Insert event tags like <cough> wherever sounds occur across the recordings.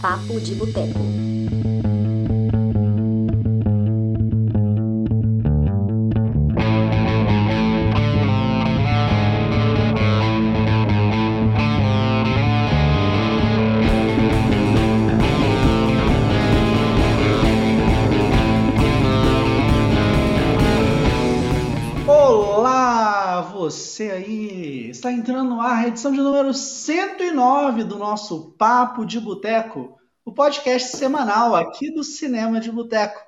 Papo de Boteco. Nosso Papo de Boteco, o podcast semanal aqui do Cinema de Boteco.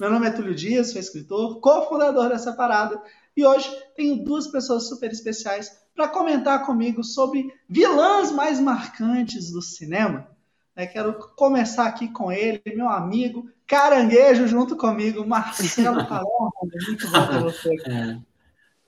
Meu nome é Túlio Dias, sou escritor, cofundador dessa parada, e hoje tenho duas pessoas super especiais para comentar comigo sobre vilãs mais marcantes do cinema. Eu quero começar aqui com ele, meu amigo, caranguejo junto comigo, Marcelo <laughs> Palermo. Muito bom ter você aqui.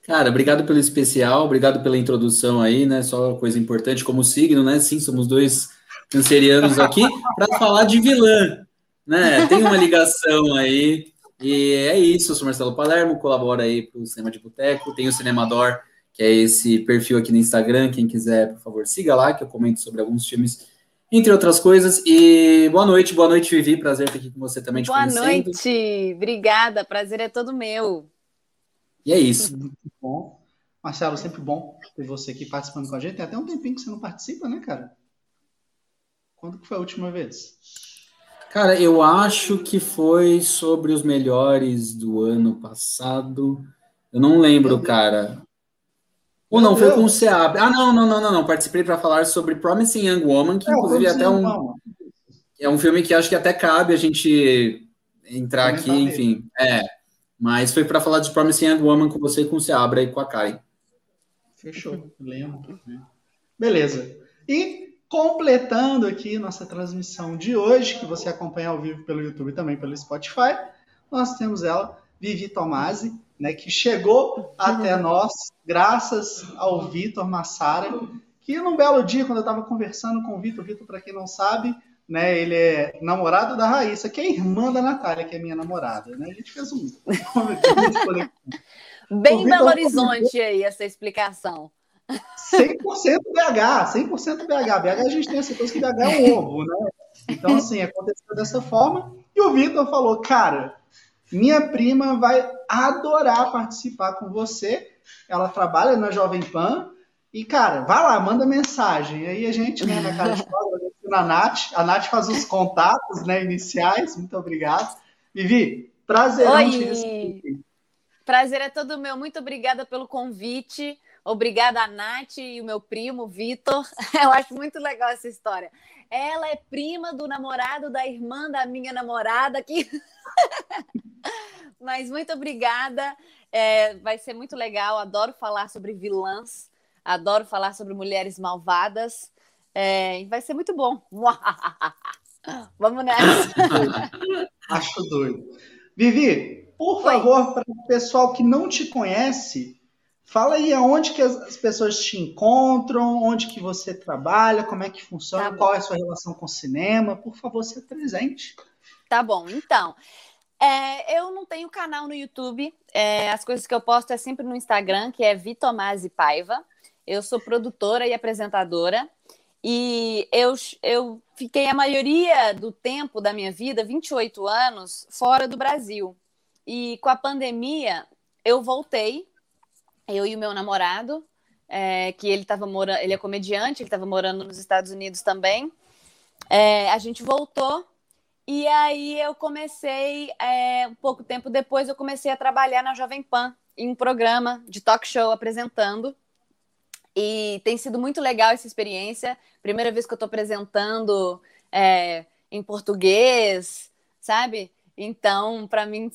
Cara, obrigado pelo especial, obrigado pela introdução aí, né? Só coisa importante como signo, né? Sim, somos dois cancerianos aqui <laughs> para falar de vilã, né? Tem uma ligação aí e é isso. Eu sou Marcelo Palermo, colaboro aí para o Cinema de Boteco, tem o Cinemador, que é esse perfil aqui no Instagram. Quem quiser, por favor, siga lá, que eu comento sobre alguns filmes entre outras coisas. E boa noite, boa noite, Vivi. Prazer estar aqui com você também. Te boa conhecendo. noite, obrigada. Prazer é todo meu. E é isso. Bom. Marcelo, sempre bom ter você aqui participando com a gente. Tem até um tempinho que você não participa, né, cara? Quando que foi a última vez? Cara, eu acho que foi sobre os melhores do ano passado. Eu não lembro, cara. Ou não, foi com o Seab. Ah, não, não, não, não, não. Participei para falar sobre Promising Young Woman, que É, inclusive é até um. É um filme que acho que até cabe a gente entrar aqui, enfim. É. Mas foi para falar de Promising Young Woman com você, com o Seabra e com a Karen. Fechou, lembro. Beleza. E completando aqui nossa transmissão de hoje, que você acompanha ao vivo pelo YouTube e também pelo Spotify, nós temos ela, Vivi Tomasi, né, que chegou até nós graças ao Vitor Massara, que num belo dia, quando eu estava conversando com o Vitor, Vitor, para quem não sabe, né, ele é namorado da Raíssa, que é irmã da Natália, que é minha namorada. Né? A gente fez um. Bem Belo Horizonte aí, essa explicação. 100% BH, 100% BH. BH a gente tem essa coisa que BH é um ovo, né? Então, assim, aconteceu dessa forma. E o Vitor falou, cara, minha prima vai adorar participar com você. Ela trabalha na Jovem Pan. E, cara, vai lá, manda mensagem. Aí a gente, né, na cara de pau, agradecendo a Nath. A Nath faz os contatos, né, iniciais. Muito obrigado. Vivi, receber. Prazer é todo meu. Muito obrigada pelo convite. Obrigada a Nath e o meu primo, Vitor. <laughs> Eu acho muito legal essa história. Ela é prima do namorado da irmã da minha namorada aqui. <laughs> Mas muito obrigada. É, vai ser muito legal. Adoro falar sobre vilãs. Adoro falar sobre mulheres malvadas. É, vai ser muito bom. <laughs> Vamos nessa. Acho doido. Vivi, por Oi. favor, para o pessoal que não te conhece, fala aí aonde que as as pessoas te encontram, onde que você trabalha, como é que funciona, Tá qual é a sua relação com o cinema. Por favor, se apresente. Tá bom, então. é, eu não tenho canal no YouTube. é, as coisas que eu posto é sempre no Instagram, que é Vitomase Paiva. Eu sou produtora e apresentadora. E eu, eu fiquei a maioria do tempo da minha vida, 28 anos, fora do Brasil. E com a pandemia, eu voltei, eu e o meu namorado, é, que ele estava morando, ele é comediante, ele estava morando nos Estados Unidos também. É, a gente voltou e aí eu comecei, é, um pouco tempo depois, eu comecei a trabalhar na Jovem Pan, em um programa de talk show apresentando. E tem sido muito legal essa experiência. Primeira vez que eu estou apresentando é, em português, sabe? Então, para mim,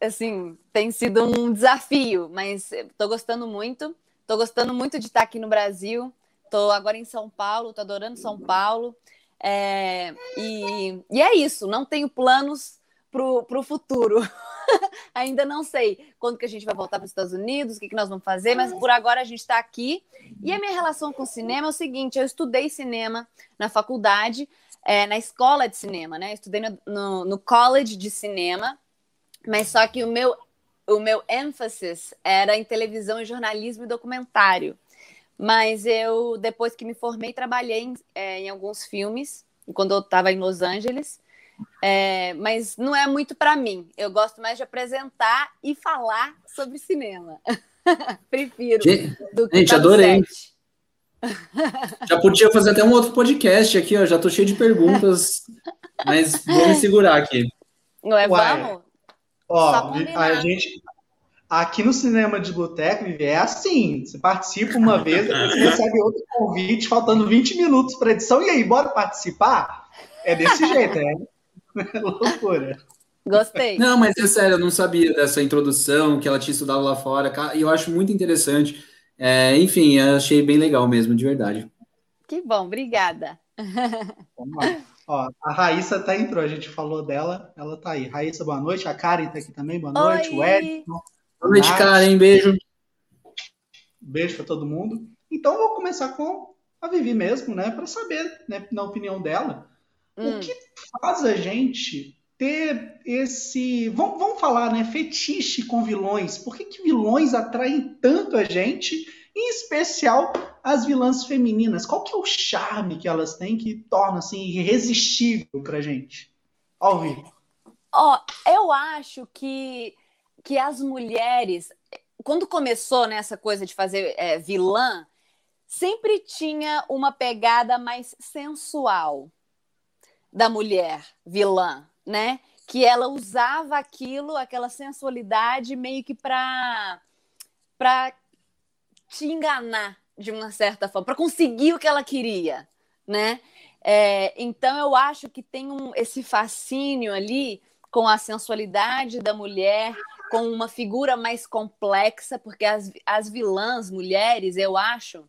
assim, tem sido um desafio, mas estou gostando muito. Estou gostando muito de estar aqui no Brasil. Estou agora em São Paulo, estou adorando São Paulo. É, e, e é isso, não tenho planos para o futuro. <laughs> Ainda não sei quando que a gente vai voltar para os Estados Unidos, o que, que nós vamos fazer, mas por agora a gente está aqui. E a minha relação com o cinema é o seguinte: eu estudei cinema na faculdade, é, na escola de cinema, né? Estudei no, no, no college de cinema, mas só que o meu, o meu ênfase era em televisão e jornalismo e documentário. Mas eu, depois que me formei, trabalhei em, é, em alguns filmes quando eu estava em Los Angeles. É, mas não é muito para mim. Eu gosto mais de apresentar e falar sobre cinema. <laughs> Prefiro. Gente, gente adorei. <laughs> Já podia fazer até um outro podcast aqui, ó. Já tô cheio de perguntas, <laughs> mas vou me segurar aqui. Não é? Vamos? Ó, a gente, Aqui no Cinema de Boteco, é assim: você participa uma vez, você recebe outro convite, faltando 20 minutos para edição, e aí, bora participar? É desse jeito, é, é loucura. Gostei. Não, mas é sério, eu não sabia dessa introdução que ela tinha estudado lá fora, e eu acho muito interessante. É, enfim, achei bem legal mesmo, de verdade. Que bom, obrigada. Ó, a Raíssa tá entrou, a gente falou dela, ela tá aí. Raíssa, boa noite. A Karen tá aqui também, boa noite. Oi. O Edson. Boa noite, Karen. Beijo. Beijo para todo mundo. Então, vou começar com a Vivi mesmo, né? Para saber, né, na opinião dela, hum. o que faz a gente ter esse. Vamos, vamos falar, né? Fetiche com vilões. Por que, que vilões atraem tanto a gente? Em especial as vilãs femininas. Qual que é o charme que elas têm que torna assim irresistível pra gente? Ao vivo. Ó, oh, eu acho que que as mulheres, quando começou nessa né, coisa de fazer é, vilã, sempre tinha uma pegada mais sensual da mulher vilã, né? Que ela usava aquilo, aquela sensualidade, meio que para para te enganar de uma certa forma, para conseguir o que ela queria, né? É, então eu acho que tem um, esse fascínio ali com a sensualidade da mulher, com uma figura mais complexa, porque as, as vilãs mulheres, eu acho,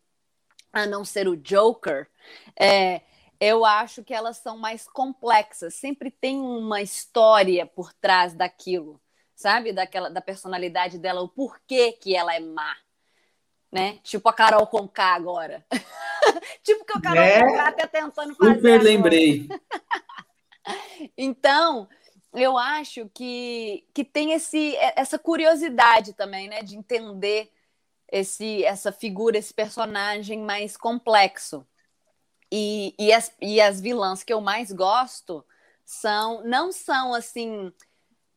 a não ser o Joker, é, eu acho que elas são mais complexas. Sempre tem uma história por trás daquilo, sabe? Daquela, da personalidade dela, o porquê que ela é má. Né? Tipo a Carol Conká agora. <laughs> tipo que a Carol é, Conká tá tentando fazer. Super lembrei. <laughs> então, eu acho que, que tem esse, essa curiosidade também, né, de entender esse, essa figura, esse personagem mais complexo. E, e, as, e as vilãs que eu mais gosto são não são assim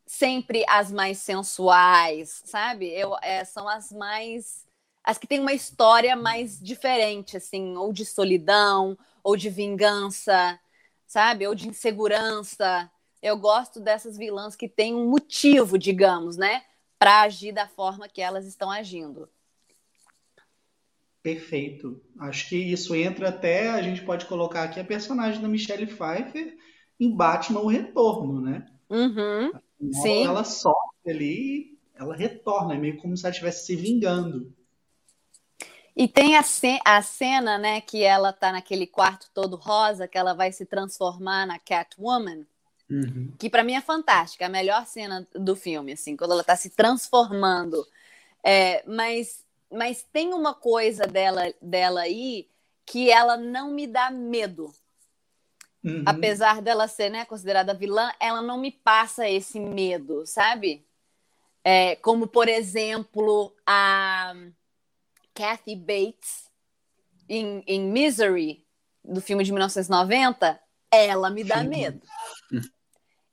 sempre as mais sensuais, sabe? Eu, é, são as mais as que têm uma história mais diferente, assim, ou de solidão, ou de vingança, sabe? Ou de insegurança eu gosto dessas vilãs que têm um motivo, digamos, né, para agir da forma que elas estão agindo. Perfeito. Acho que isso entra até, a gente pode colocar aqui a personagem da Michelle Pfeiffer em Batman o Retorno, né? Uhum. Sim. Ela sofre ali, ela retorna, é meio como se ela estivesse se vingando. E tem a, ce a cena, né, que ela tá naquele quarto todo rosa, que ela vai se transformar na Catwoman. Uhum. Que para mim é fantástica, a melhor cena do filme, assim, quando ela está se transformando. É, mas, mas tem uma coisa dela, dela aí que ela não me dá medo. Uhum. Apesar dela ser né, considerada vilã, ela não me passa esse medo, sabe? É, como, por exemplo, a Kathy Bates em, em Misery, do filme de 1990, ela me dá medo. <laughs>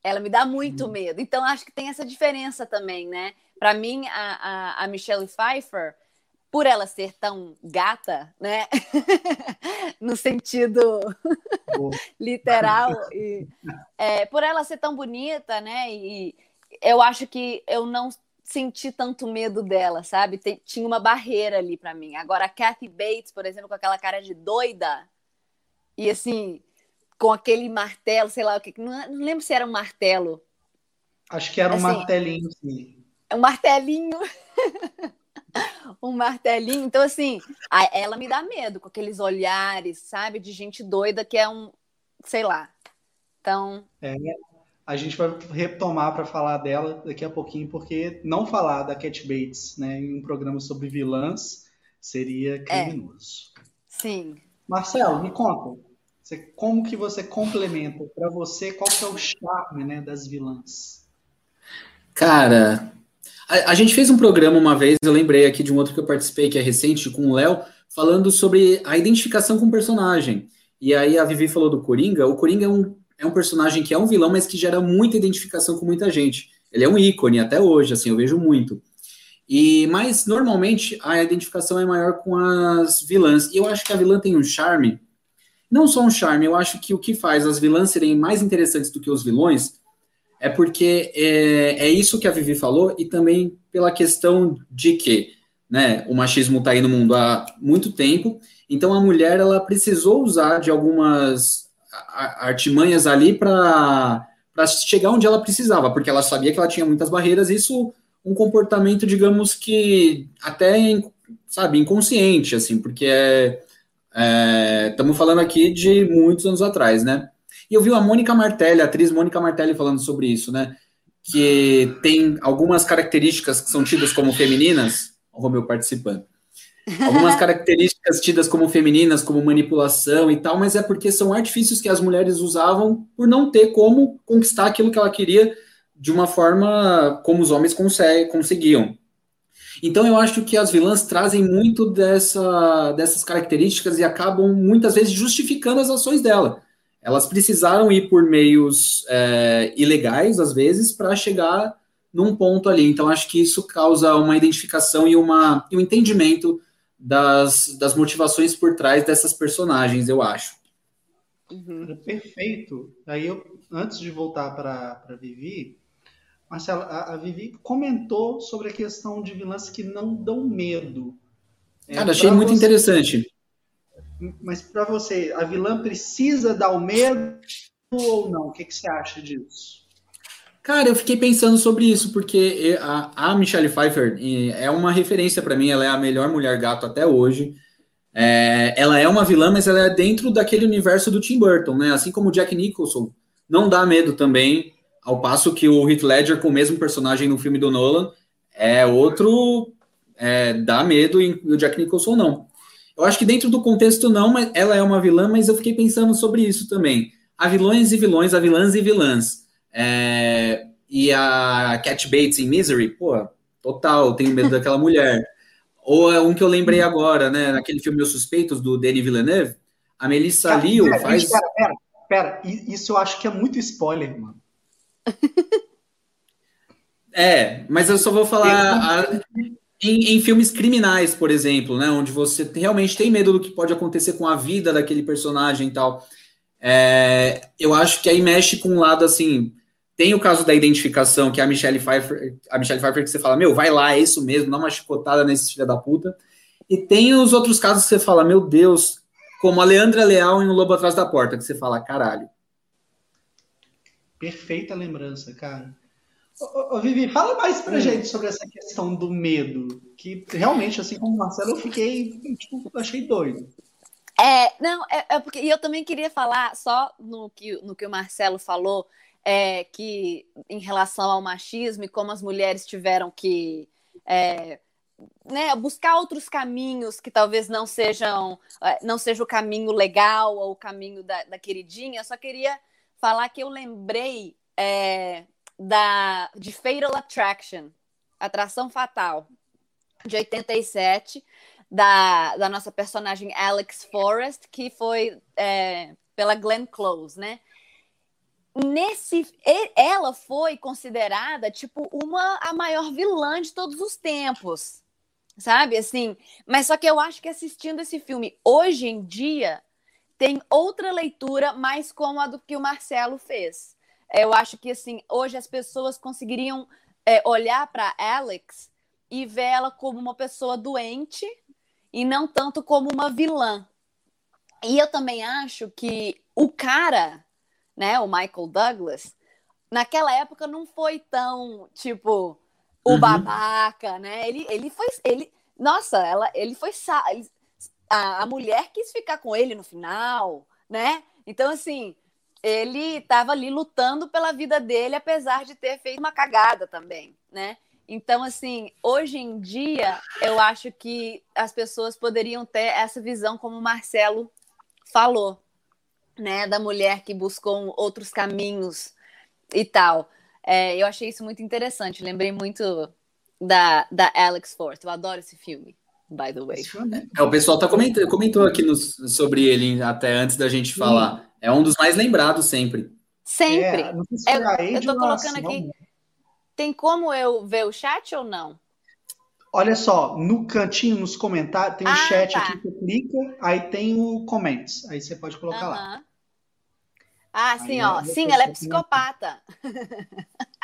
Ela me dá muito uhum. medo. Então, acho que tem essa diferença também, né? Para mim, a, a, a, Michelle Pfeiffer, por ela ser tão gata, né? <laughs> no sentido <laughs> literal, e, é, por ela ser tão bonita, né? E eu acho que eu não senti tanto medo dela, sabe? Tem, tinha uma barreira ali para mim. Agora, a Kathy Bates, por exemplo, com aquela cara de doida, e assim, com aquele martelo, sei lá o que. Não, não lembro se era um martelo. Acho que era um assim, martelinho, sim. Um martelinho. <laughs> <laughs> um martelinho. Então, assim, ela me dá medo com aqueles olhares, sabe, de gente doida que é um. Sei lá. Então. É, a gente vai retomar para falar dela daqui a pouquinho, porque não falar da Cat Bates né, em um programa sobre vilãs seria é. criminoso. É. Sim. Marcelo, me conta. Você, como que você complementa para você qual que é o charme né, das vilãs? Cara, a, a, gente fez um programa uma vez, eu lembrei aqui de um outro que eu participei, que é recente, com o Léo, falando sobre a identificação com o personagem. E aí a Vivi falou do Coringa. O Coringa é um, é um personagem que é um vilão, mas que gera muita identificação com muita gente. Ele é um ícone até hoje, assim, eu vejo muito. E mas normalmente a identificação é maior com as vilãs. E eu acho que a vilã tem um charme, não só um charme, eu acho que o que faz as vilãs serem mais interessantes do que os vilões é porque é, é isso que a Vivi falou e também pela questão de que né, o machismo está aí no mundo há muito tempo, então a mulher ela precisou usar de algumas artimanhas ali para chegar onde ela precisava, porque ela sabia que ela tinha muitas barreiras, isso um comportamento, digamos que até, sabe, inconsciente, assim, porque é, estamos é, falando aqui de muitos anos atrás, né? E eu vi a Mônica Martelli, a atriz Mônica Martelli falando sobre isso, né? Que tem algumas características que são tidas como femininas, o Romeu participando. Algumas <laughs> características tidas como femininas, como manipulação e tal, mas é porque são artifícios que as mulheres usavam por não ter como conquistar aquilo que ela queria de uma forma como os homens conseguiam. Então eu acho que as vilãs trazem muito dessa, dessas características e acabam muitas vezes justificando as ações dela. Elas precisaram ir por meios é, ilegais, às vezes, para chegar num ponto ali. Então acho que isso causa uma identificação e, uma, e um entendimento das, das motivações por trás dessas personagens, eu acho. Uhum. Perfeito. Aí eu, antes de voltar para Vivi, Marcelo, a, a, Vivi comentou sobre a questão de vilãs que não dão medo. É, Cara, achei muito você, interessante. Mas para você, a vilã precisa dar o medo ou não? O que, que você acha disso? Cara, eu fiquei pensando sobre isso, porque a, a Michelle Pfeiffer é uma referência para mim, ela é a melhor mulher gato até hoje. É, ela é uma vilã, mas ela é dentro daquele universo do Tim Burton, né? Assim como o Jack Nicholson não dá medo também, ao passo que o Heath Ledger com o mesmo personagem no filme do Nolan é outro é, dá medo e o Jack Nicholson não. Eu acho que dentro do contexto não, mas ela é uma vilã, mas eu fiquei pensando sobre isso também. Há vilões e vilões, há vilãs e vilãs. É, e a Cat Bates em Misery, pô, total, tenho medo <laughs> daquela mulher. Ou é um que eu lembrei agora, né? Naquele filme Os Suspeitos, do Denis Villeneuve, a Melissa Cara, Leo pera, faz. Pera, pera, pera, isso eu acho que é muito spoiler, mano. É, mas eu só vou falar a, em, em, filmes criminais, por exemplo, né? Onde você realmente tem medo do que pode acontecer com a vida daquele personagem e tal. É, eu acho que aí mexe com um lado assim tem o caso da identificação, que a Michelle Pfeiffer, a Michelle Pfeiffer que você fala, meu, vai lá, é isso mesmo, dá uma chicotada nesse filho da puta. E tem os outros casos que você fala, meu Deus, como a Leandra Leal em O Lobo Atrás da Porta, que você fala, caralho. Perfeita lembrança, cara. Ô, ô, Vivi, fala mais pra hum. gente sobre essa questão do medo, que realmente, assim como o Marcelo, eu fiquei, tipo, achei doido. É, não, é, é porque e eu também queria falar só no que, no que o Marcelo falou, é, que em relação ao machismo e como as mulheres tiveram que é, né, buscar outros caminhos que talvez não sejam é, não seja o caminho legal ou o caminho da, da queridinha. Eu só queria falar que eu lembrei é, da de Fatal Attraction, Atração Fatal, de 87, da, da nossa personagem Alex Forrest, que foi é, pela Glenn Close, né? nesse ela foi considerada tipo uma a maior vilã de todos os tempos sabe assim mas só que eu acho que assistindo esse filme hoje em dia tem outra leitura mais como a do que o Marcelo fez eu acho que assim hoje as pessoas conseguiriam é, olhar para Alex e ver ela como uma pessoa doente e não tanto como uma vilã e eu também acho que o cara né, o Michael Douglas, naquela época não foi tão, tipo, o uhum. babaca, né? Ele, ele foi, ele, nossa, ela, ele foi, a, a mulher quis ficar com ele no final, né? Então, assim, ele estava ali lutando pela vida dele, apesar de ter feito uma cagada também, né? Então, assim, hoje em dia, eu acho que as pessoas poderiam ter essa visão como o Marcelo falou, né, da mulher que buscou outros caminhos e tal. É, eu achei isso muito interessante. Lembrei muito da, da Alex Forth. Eu adoro esse filme. by the way. É, o pessoal tá comentando, comentou aqui sobre ele até antes da gente falar. Sim. É um dos mais lembrados sempre. Sempre. É, eu, eu tô colocando aqui. Tem como eu ver o chat ou não? Olha só, no cantinho, nos comentários, tem um ah, chat tá. aqui que você clica, aí tem o comments. Aí você pode colocar lá. Ah, sim, aí, ó. Sim, ela é psicopata.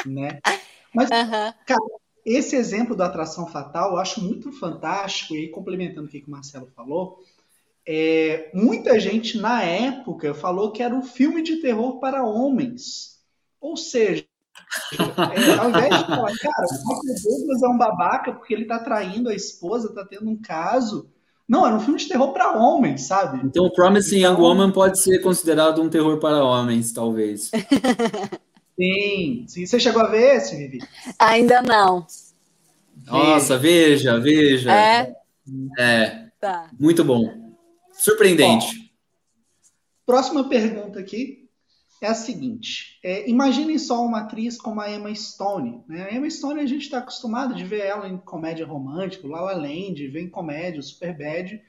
Né? <laughs> Mas, cara, esse exemplo da atração fatal eu acho muito fantástico, e aí, complementando o que o Marcelo falou, é, muita gente na época falou que era um filme de terror para homens. Ou seja, é, ao invés de falar, cara, o Douglas é um babaca porque ele tá traindo a esposa, tá tendo um caso. Não, era um filme de terror para homens, sabe? Então, o Promising então... Young Woman pode ser considerado um terror para homens, talvez. <laughs> Sim, sim. Você chegou a ver esse, Vivi? Ainda não. Nossa, veja, veja. É? É. Tá. Muito bom. Surpreendente. próxima pergunta aqui é a seguinte: é, imaginem só uma atriz como a Emma Stone. Né? A Emma Stone a gente está acostumado de ver ela em comédia romântica, La La Land, ver em comédia, Superbad.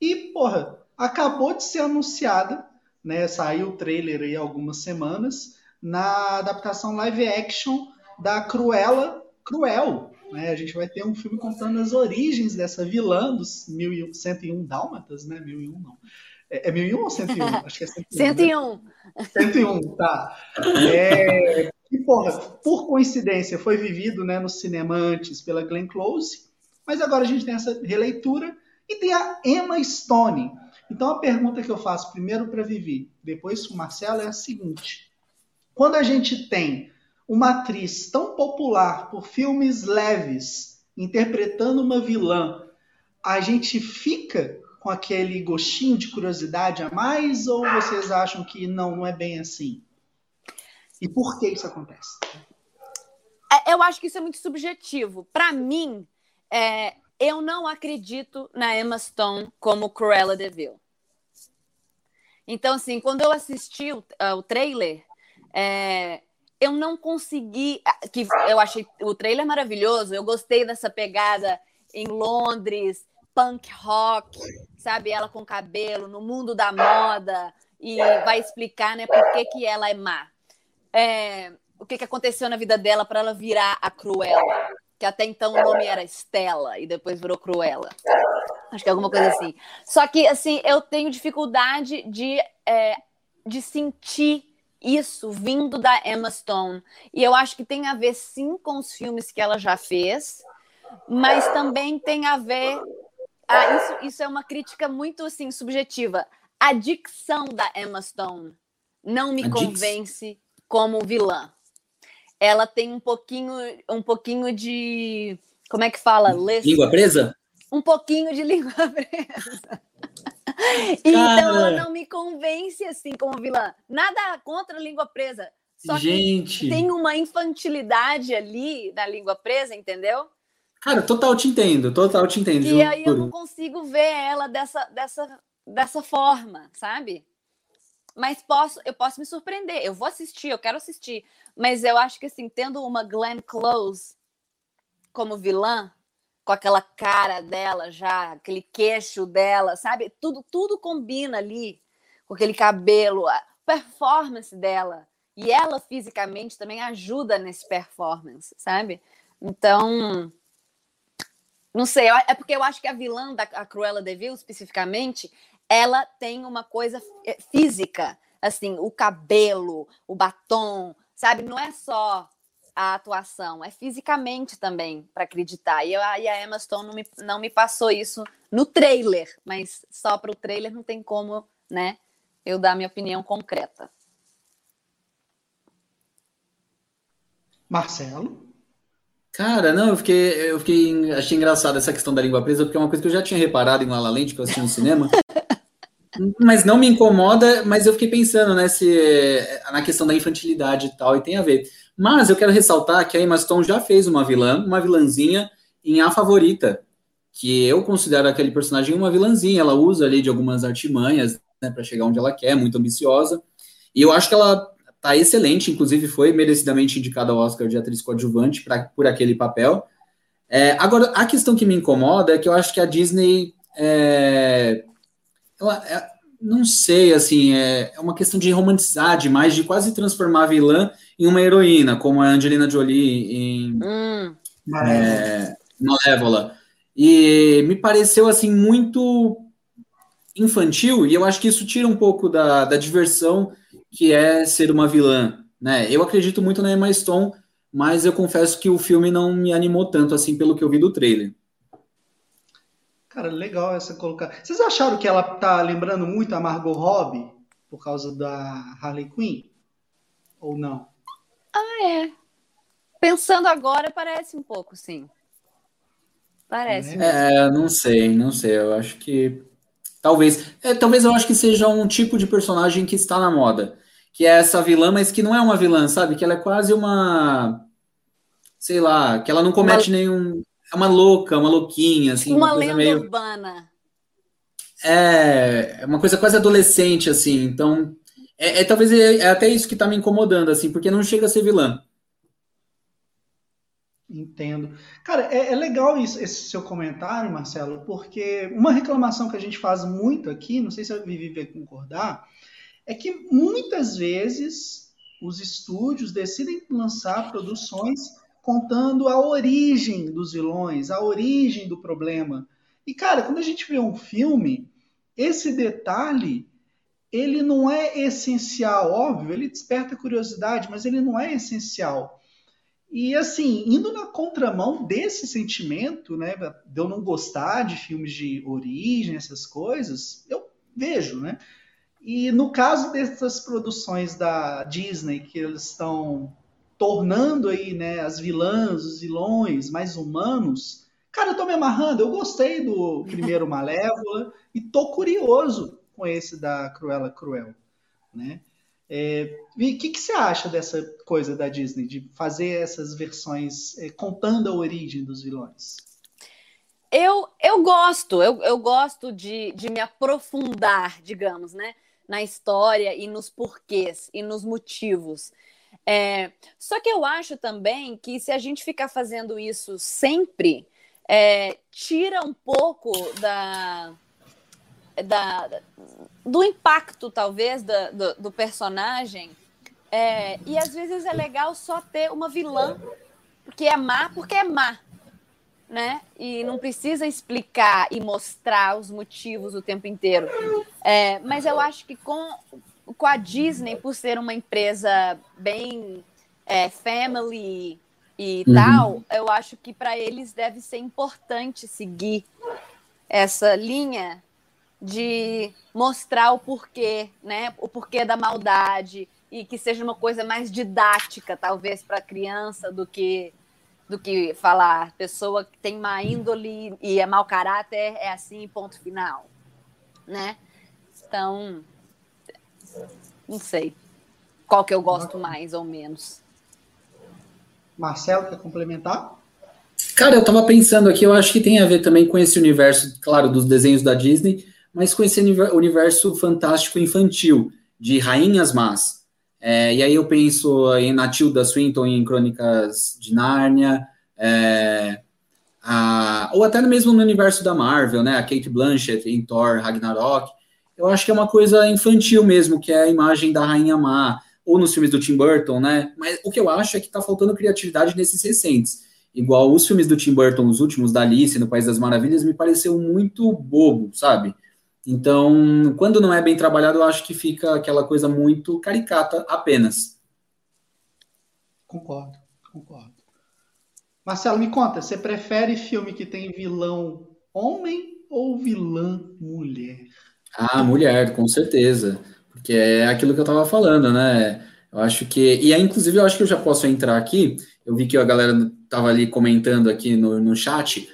E, porra, acabou de ser anunciada, né? Saiu o trailer aí há algumas semanas na adaptação live action da Cruella Cruel. Né? A gente vai ter um filme contando as origens dessa vilã dos 1101 Dálmatas, né? 1001 não. É, é 1001 ou 101? Acho que é 101. 101. Né? 101, tá. É, e, porra, por coincidência, foi vivido né, no cinema antes pela Glenn Close, mas agora a gente tem essa releitura e tem a Emma Stone. Então a pergunta que eu faço primeiro para Vivi, depois para o Marcelo, é a seguinte: quando a gente tem uma atriz tão popular por filmes leves interpretando uma vilã, a gente fica com aquele gostinho de curiosidade a mais ou vocês acham que não, não é bem assim? E por que isso acontece? É, eu acho que isso é muito subjetivo. Para mim, é, eu não acredito na Emma Stone como Cruella de Vil. Então, assim, quando eu assisti o, uh, o trailer, é, eu não consegui. Que eu achei o trailer maravilhoso. Eu gostei dessa pegada em Londres, punk rock, sabe? Ela com cabelo no mundo da moda e vai explicar, né, por que, que ela é má. É, o que, que aconteceu na vida dela para ela virar a Cruella, que até então o nome era Stella e depois virou Cruella. Acho que é alguma coisa assim. Só que assim eu tenho dificuldade de é, de sentir isso vindo da Emma Stone. E eu acho que tem a ver sim com os filmes que ela já fez, mas também tem a ver. Ah, isso, isso é uma crítica muito assim, subjetiva. A dicção da Emma Stone não me convence como vilã. Ela tem um pouquinho, um pouquinho de. Como é que fala? Língua presa? Um pouquinho de <laughs> língua presa. <laughs> então ela não me convence assim como vilã. Nada contra a língua presa. Só Gente. que tem uma infantilidade ali na língua presa, entendeu? Cara, total te entendo, total te entendo. E aí eu não consigo ver ela dessa, dessa, dessa forma, sabe? Mas posso, eu posso me surpreender. Eu vou assistir, eu quero assistir. Mas eu acho que assim, tendo uma Glenn Close como vilã, com aquela cara dela já, aquele queixo dela, sabe? Tudo, tudo combina ali com aquele cabelo, a performance dela. E ela fisicamente também ajuda nesse performance, sabe? Então, não sei, é porque eu acho que a vilã da a Cruella de Vil, especificamente, ela tem uma coisa é, física, assim, o cabelo, o batom, sabe? Não é só a atuação, é fisicamente também para acreditar. E, eu, e a Emma Stone não me, não me passou isso no trailer, mas só para o trailer não tem como, né? Eu dar minha opinião concreta. Marcelo? Cara, não, eu fiquei, eu fiquei, achei engraçado essa questão da língua presa, porque é uma coisa que eu já tinha reparado em La La Land, que eu assisti no cinema, <laughs> mas não me incomoda, mas eu fiquei pensando, né, se, na questão da infantilidade e tal, e tem a ver. Mas eu quero ressaltar que a Emma Stone já fez uma vilã, uma vilãzinha em A Favorita, que eu considero aquele personagem uma vilãzinha. Ela usa ali de algumas artimanhas né, para chegar onde ela quer, muito ambiciosa. E eu acho que ela tá excelente, inclusive foi merecidamente indicada ao Oscar de atriz coadjuvante pra, por aquele papel. É, agora, a questão que me incomoda é que eu acho que a Disney. É, ela, é, não sei, assim, é, é uma questão de romantizar demais, de quase transformar a vilã em uma heroína, como a Angelina Jolie em hum. é, Malévola. E me pareceu, assim, muito infantil, e eu acho que isso tira um pouco da, da diversão que é ser uma vilã, né? Eu acredito muito na Emma Stone, mas eu confesso que o filme não me animou tanto, assim, pelo que eu vi do trailer. Cara, legal essa colocar. Vocês acharam que ela tá lembrando muito a Margot Robbie por causa da Harley Quinn? Ou não? Ah, é. Pensando agora, parece um pouco, sim. Parece. É, não sei, não sei. Eu acho que talvez, é, talvez eu acho que seja um tipo de personagem que está na moda, que é essa vilã, mas que não é uma vilã, sabe? Que ela é quase uma, sei lá, que ela não comete uma... nenhum é uma louca, uma louquinha, assim. Uma, uma lenda meio... urbana. É, é uma coisa quase adolescente, assim. Então, é, é talvez é, é, até isso que tá me incomodando, assim, porque não chega a ser vilã. Entendo. Cara, é, é, legal isso, esse seu comentário, Marcelo, porque uma reclamação que a gente faz muito aqui, não sei se a Vivi vai concordar, é que muitas vezes os estúdios decidem lançar produções contando a origem dos vilões, a origem do problema. E, cara, quando a gente vê um filme, esse detalhe, ele não é essencial, óbvio, ele desperta curiosidade, mas ele não é essencial. E, assim, indo na contramão desse sentimento, né, de eu não gostar de filmes de origem, essas coisas, eu vejo, né? E no caso dessas produções da Disney, que eles estão tornando aí, né, as vilãs, os vilões mais humanos. Cara, eu tô me amarrando. Eu gostei do primeiro <laughs> Malévola e tô curioso com esse da Cruella Cruel, né? É, e o que, que, você acha dessa coisa da Disney, de fazer essas versões é, contando a origem dos vilões? Eu, eu gosto, eu, eu gosto de, de me aprofundar, digamos, né, na história e nos porquês e nos motivos. É, só que eu acho também que se a gente ficar fazendo isso sempre, é, tira um pouco da, da, do impacto, talvez, da, do, do, personagem. É, e às vezes é legal só ter uma vilã, porque é má, porque é má. Né? E não precisa explicar e mostrar os motivos o tempo inteiro. É, mas eu acho que com com a Disney, por ser uma empresa bem é, family e uhum. tal, eu acho que para eles deve ser importante seguir essa linha de mostrar o porquê, né? O porquê da maldade e que seja uma coisa mais didática, talvez, para a criança do que do que falar pessoa que tem má índole e é mau caráter é assim, ponto final, né? Então, não sei qual que eu gosto mais ou menos. Marcelo, quer complementar? Cara, eu tava pensando aqui, eu acho que tem a ver também com esse universo, claro, dos desenhos da Disney, mas com esse universo fantástico infantil, de rainhas más. É, e aí eu penso em Natilda Swinton em Crônicas de Nárnia, é, a, ou até mesmo no universo da Marvel, né? A Kate Blanchett em Thor Ragnarok eu acho que é uma coisa infantil mesmo, que é a imagem da Rainha Má, ou nos filmes do Tim Burton, né? Mas o que eu acho é que tá faltando criatividade nesses recentes. Igual os filmes do Tim Burton, os últimos da Alice, no País das Maravilhas, me pareceu muito bobo, sabe? Então, quando não é bem trabalhado, eu acho que fica aquela coisa muito caricata apenas. Concordo, concordo. Marcelo, me conta, você prefere filme que tem vilão homem ou vilã mulher? Ah, mulher, com certeza. Porque é aquilo que eu estava falando, né? Eu acho que. E aí, inclusive, eu acho que eu já posso entrar aqui. Eu vi que a galera estava ali comentando aqui no, no chat.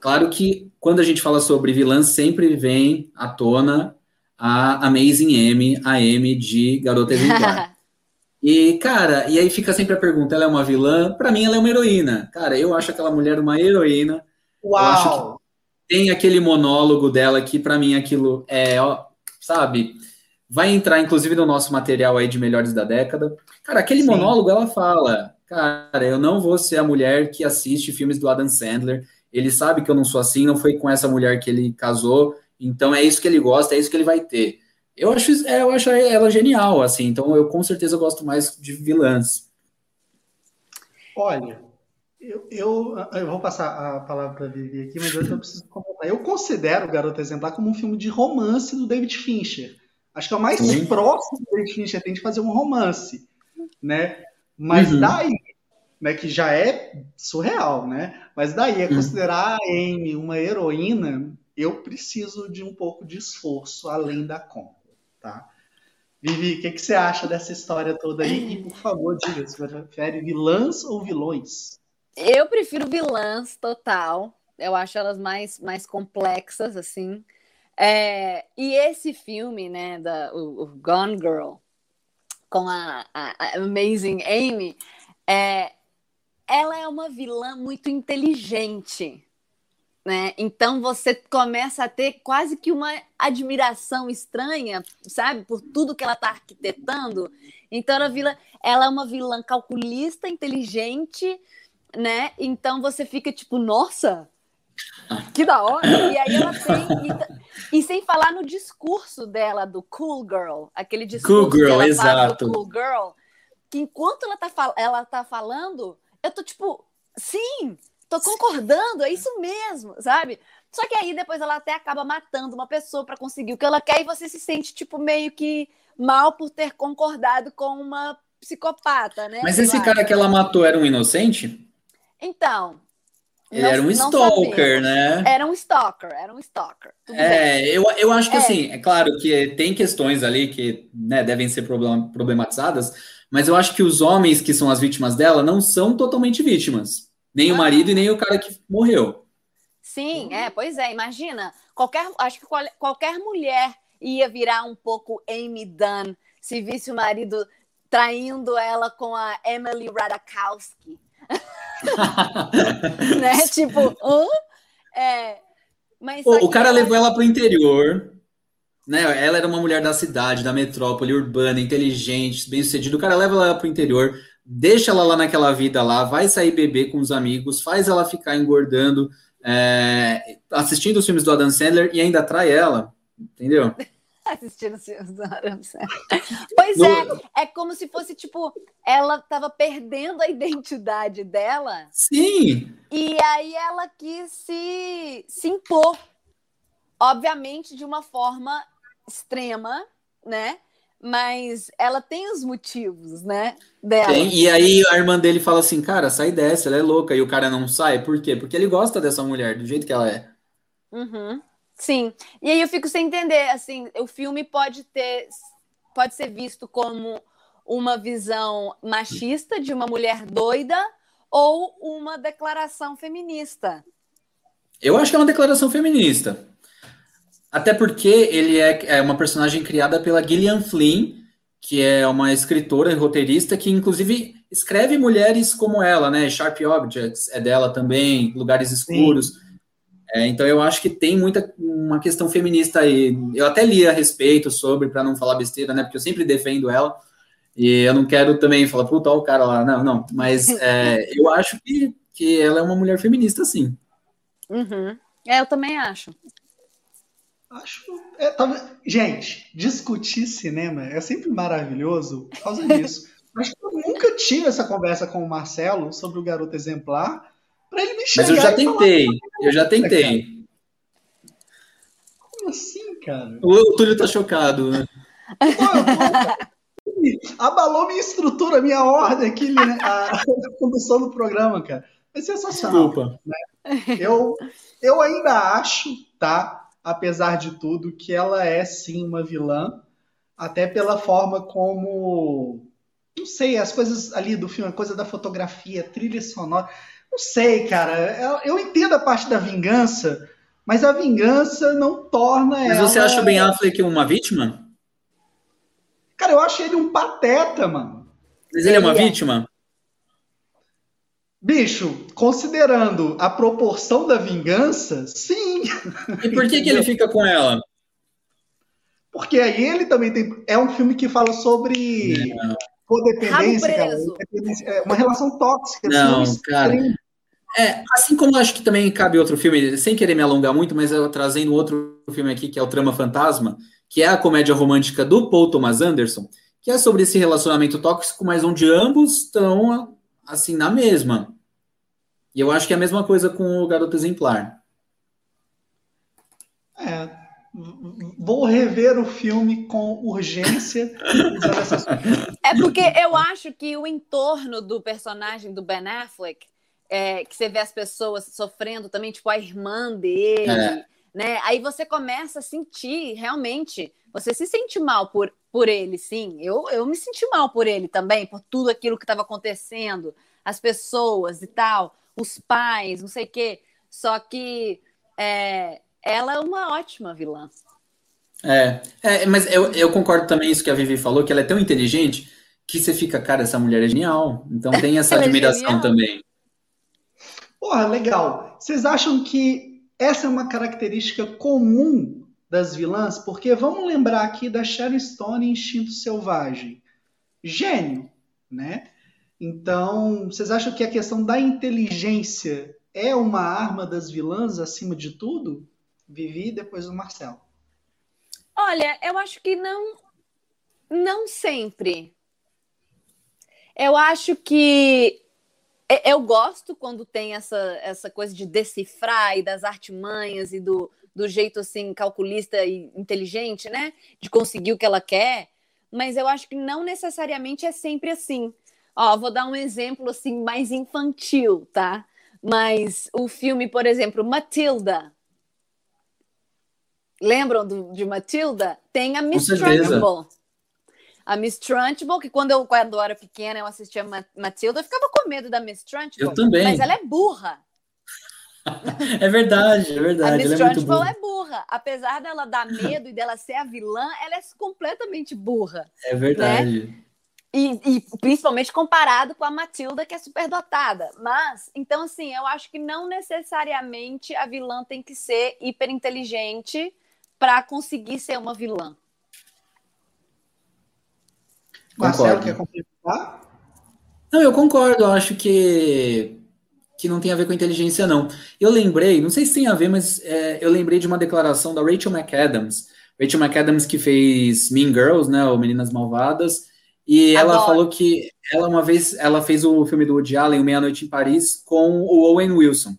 Claro que quando a gente fala sobre vilã, sempre vem à tona a Amazing M, a M de Garota Exemplar. <laughs> e, cara, e aí fica sempre a pergunta: ela é uma vilã? Para mim, ela é uma heroína. Cara, eu acho aquela mulher uma heroína. Uau! Tem aquele monólogo dela que para mim aquilo é, ó, sabe, vai entrar inclusive no nosso material aí de melhores da década. Cara, aquele Sim. monólogo ela fala, cara, eu não vou ser a mulher que assiste filmes do Adam Sandler. Ele sabe que eu não sou assim, não foi com essa mulher que ele casou, então é isso que ele gosta, é isso que ele vai ter. Eu acho, é, eu acho ela genial, assim, então eu com certeza gosto mais de vilãs. Olha, eu, eu, eu vou passar a palavra para a Vivi aqui, mas eu preciso comentar. Eu considero o Garoto Exemplar como um filme de romance do David Fincher. Acho que é o mais Sim. próximo que o David Fincher tem de fazer um romance, né? Mas uhum. daí, né, que já é surreal, né? Mas daí é uhum. considerar a Amy uma heroína, eu preciso de um pouco de esforço além da conta, tá? Vivi, o que, que, você acha dessa história toda aí? E, por favor, diga, você prefere vilãs ou vilões? Eu prefiro vilãs, total. Eu acho elas mais, mais complexas, assim. É, e esse filme, né, da, o, o Gone Girl, com a, a, a Amazing Amy, é, ela é uma vilã muito inteligente, né? Então você começa a ter quase que uma admiração estranha, sabe, por tudo que ela está arquitetando. Então ela, vilã, ela é uma vilã calculista, inteligente, né? Então você fica tipo, nossa, que da hora! E aí ela tem. E, e, sem falar no discurso dela do Cool Girl, aquele discurso cool girl, exato. do Cool Girl, que enquanto ela tá, ela tá falando, eu tô tipo, sim, tô concordando, é isso mesmo, sabe? Só que aí depois ela até acaba matando uma pessoa para conseguir o que ela quer e você se sente, tipo, meio que mal por ter concordado com uma psicopata, né? Mas esse cara que ela matou era um inocente? Então, ele era um stalker, né? Era um stalker, era um stalker. é, eu, eu acho que é. assim, é claro que tem questões ali que né, devem ser problematizadas, mas eu acho que os homens que são as vítimas dela não são totalmente vítimas. Nem ah. o marido e nem o cara que morreu. Sim, é, pois é, imagina. Qualquer, acho que qual, qualquer mulher ia virar um pouco Amy Dunn se visse o marido traindo ela com a Emily Radakowski. <laughs> né? Tipo, hã? É, mas o cara ela... levou ela para o interior, né? Ela era uma mulher da cidade, da metrópole, urbana, inteligente, bem sucedida. O cara leva ela para o interior, deixa ela lá naquela vida lá, vai sair beber com os amigos, faz ela ficar engordando, é, assistindo os filmes do Adam Sandler e ainda trai ela, entendeu? <laughs> assistindo os filmes do Sandler. Pois é, é como se fosse tipo, ela estava perdendo a identidade dela. Sim. E aí ela quis se, se impor, obviamente de uma forma extrema, né? Mas ela tem os motivos, né? Dela. Tem, e aí a irmã dele fala assim, cara, sai dessa, ela é louca. E o cara não sai, por quê? Porque ele gosta dessa mulher, do jeito que ela é. Uhum. Sim. E aí eu fico sem entender, assim, o filme pode ter pode ser visto como uma visão machista de uma mulher doida ou uma declaração feminista. Eu acho que é uma declaração feminista. Até porque ele é, é uma personagem criada pela Gillian Flynn, que é uma escritora e roteirista que, inclusive, escreve mulheres como ela, né? Sharp Objects é dela também, Lugares Escuros. Sim. É, então eu acho que tem muita uma questão feminista aí. Eu até li a respeito sobre, para não falar besteira, né? Porque eu sempre defendo ela. E eu não quero também falar, puta, olha o cara lá. Não, não. Mas <laughs> é, eu acho que, que ela é uma mulher feminista, sim. Uhum. É, eu também acho. Acho. É, tá... Gente, discutir cinema é sempre maravilhoso por causa disso. <laughs> Acho que eu nunca tive essa conversa com o Marcelo sobre o garoto exemplar para ele me Mas eu já tentei, eu já tentei. Como assim, cara? O, o Túlio tá chocado, né? Abalou minha estrutura, minha ordem aqui, né? a condução do programa, cara. É sensacional. Desculpa. Né? Eu, eu ainda acho, tá? Apesar de tudo, que ela é sim uma vilã, até pela forma como. Não sei, as coisas ali do filme, a coisa da fotografia, trilha sonora. Não sei, cara. Eu, entendo a parte da vingança, mas a vingança não torna mas ela. Mas você acha o Ben Affleck uma vítima? Cara, eu acho ele um pateta, mano. Mas ele é uma vítima? Bicho, considerando a proporção da vingança, sim. E por que, que ele fica com ela? Porque aí ele também tem. É um filme que fala sobre. Não codependência, cara, é uma relação tóxica. Não, assim, cara. É, assim como acho que também cabe outro filme, sem querer me alongar muito, mas eu trazendo outro filme aqui, que é o Trama Fantasma, que é a comédia romântica do Paul Thomas Anderson, que é sobre esse relacionamento tóxico, mas onde ambos estão, assim, na mesma. E eu acho que é a mesma coisa com o Garoto Exemplar. É, vou rever o filme com urgência. é porque eu acho que o entorno do personagem do Ben Affleck, é, que você vê as pessoas sofrendo também, tipo a irmã dele, é. né? Aí você começa a sentir realmente, você se sente mal por, por ele, sim. Eu, eu me senti mal por ele também, por tudo aquilo que estava acontecendo, as pessoas e tal, os pais, não sei o quê. Só que é, ela é uma ótima vilã. É, é mas eu, eu concordo também isso que a Vivi falou, que ela é tão inteligente que você fica, cara, essa mulher é genial. Então tem essa <laughs> é admiração é também. Porra, legal. Vocês acham que essa é uma característica comum das vilãs? Porque vamos lembrar aqui da Sharon Stone em Instinto Selvagem. Gênio, né? Então, vocês acham que a questão da inteligência é uma arma das vilãs acima de tudo? Vivi depois o Marcelo. Olha, eu acho que não, não sempre. Eu acho que eu gosto quando tem essa, essa coisa de decifrar e das artimanhas e do, do jeito assim calculista e inteligente, né? De conseguir o que ela quer. Mas eu acho que não necessariamente é sempre assim. Ó, vou dar um exemplo assim mais infantil, tá? Mas o filme, por exemplo, Matilda, Lembram do, de Matilda? Tem a Miss Trunchbull. A Miss Trunchbull, que quando eu, quando eu era pequena eu assistia Matilda, eu ficava com medo da Miss Trunchbull. Eu também. Mas ela é burra. <laughs> é verdade, é verdade. A Miss é Trunchbull é burra. Apesar dela dar medo e dela ser a vilã, ela é completamente burra. É verdade. Né? E, e, principalmente comparado com a Matilda, que é superdotada. Mas, então, assim, eu acho que não necessariamente a vilã tem que ser hiper inteligente para conseguir ser uma vilã. Marcelo, quer complementar? Não, eu concordo. Eu acho que que não tem a ver com inteligência, não. Eu lembrei, não sei se tem a ver, mas é, eu lembrei de uma declaração da Rachel McAdams. Rachel McAdams que fez Mean Girls, né, ou Meninas Malvadas, e Adoro. ela falou que ela uma vez ela fez o filme do Woody Allen, Meia Noite em Paris, com o Owen Wilson.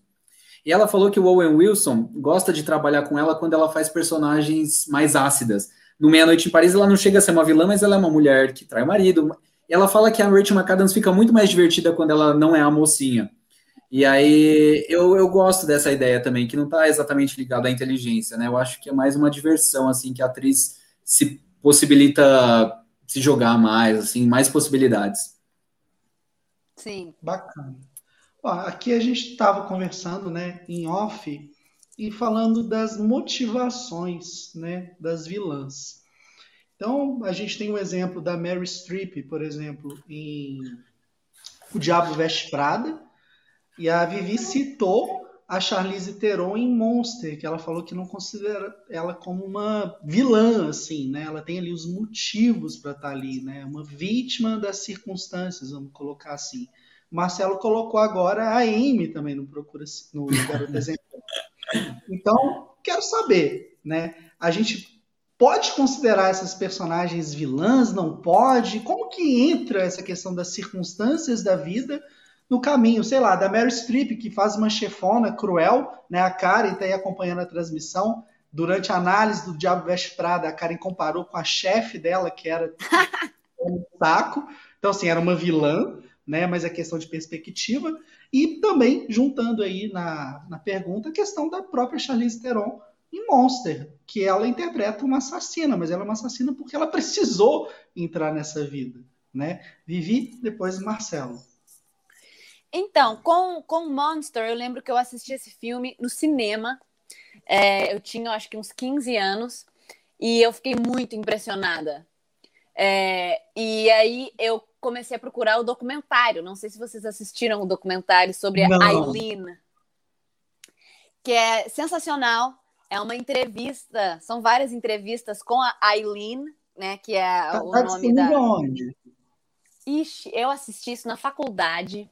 E ela falou que o Owen Wilson gosta de trabalhar com ela quando ela faz personagens mais ácidas. No Meia Noite em Paris, ela não chega a ser uma vilã, mas ela é uma mulher que trai o marido. Ela fala que a Rachel McAdams fica muito mais divertida quando ela não é a mocinha. E aí eu, eu gosto dessa ideia também, que não está exatamente ligada à inteligência, né? Eu acho que é mais uma diversão, assim, que a atriz se possibilita se jogar mais, assim, mais possibilidades. Sim. Bacana. Ó, aqui a gente estava conversando, né, em off e falando das motivações, né, das vilãs. Então, a gente tem um exemplo da Mary Streep, por exemplo, em O Diabo Veste Prada, e a Vivi citou a Charlize Theron em Monster, que ela falou que não considera ela como uma vilã, assim, né? Ela tem ali os motivos para estar tá ali, né? Uma vítima das circunstâncias, vamos colocar assim. Marcelo colocou agora a Amy também no Procura no <laughs> Exemplo. Então, quero saber, né? A gente pode considerar essas personagens vilãs? Não pode? Como que entra essa questão das circunstâncias da vida no caminho, sei lá, da Mary Streep, que faz uma chefona cruel, né? A Karen está aí acompanhando a transmissão. Durante a análise do Diabo Veste Prada, a Karen comparou com a chefe dela, que era <laughs> um saco. Então, assim, era uma vilã né? Mas é questão de perspectiva. E também, juntando aí na, na pergunta, a questão da própria Charlize Theron em Monster, que ela interpreta uma assassina, mas ela é uma assassina porque ela <laughs> precisou entrar nessa vida, né? Vivi, depois Marcelo. Então, com, com Monster, eu lembro que eu assisti esse filme no cinema. É, eu tinha, acho que uns 15 anos, e eu fiquei muito impressionada. É, e aí eu comecei a procurar o documentário. Não sei se vocês assistiram o documentário sobre Não. a Aileen, que é sensacional. É uma entrevista, são várias entrevistas com a Aileen, né? Que é tá, o tá nome da. Onde? ixi, eu assisti isso na faculdade.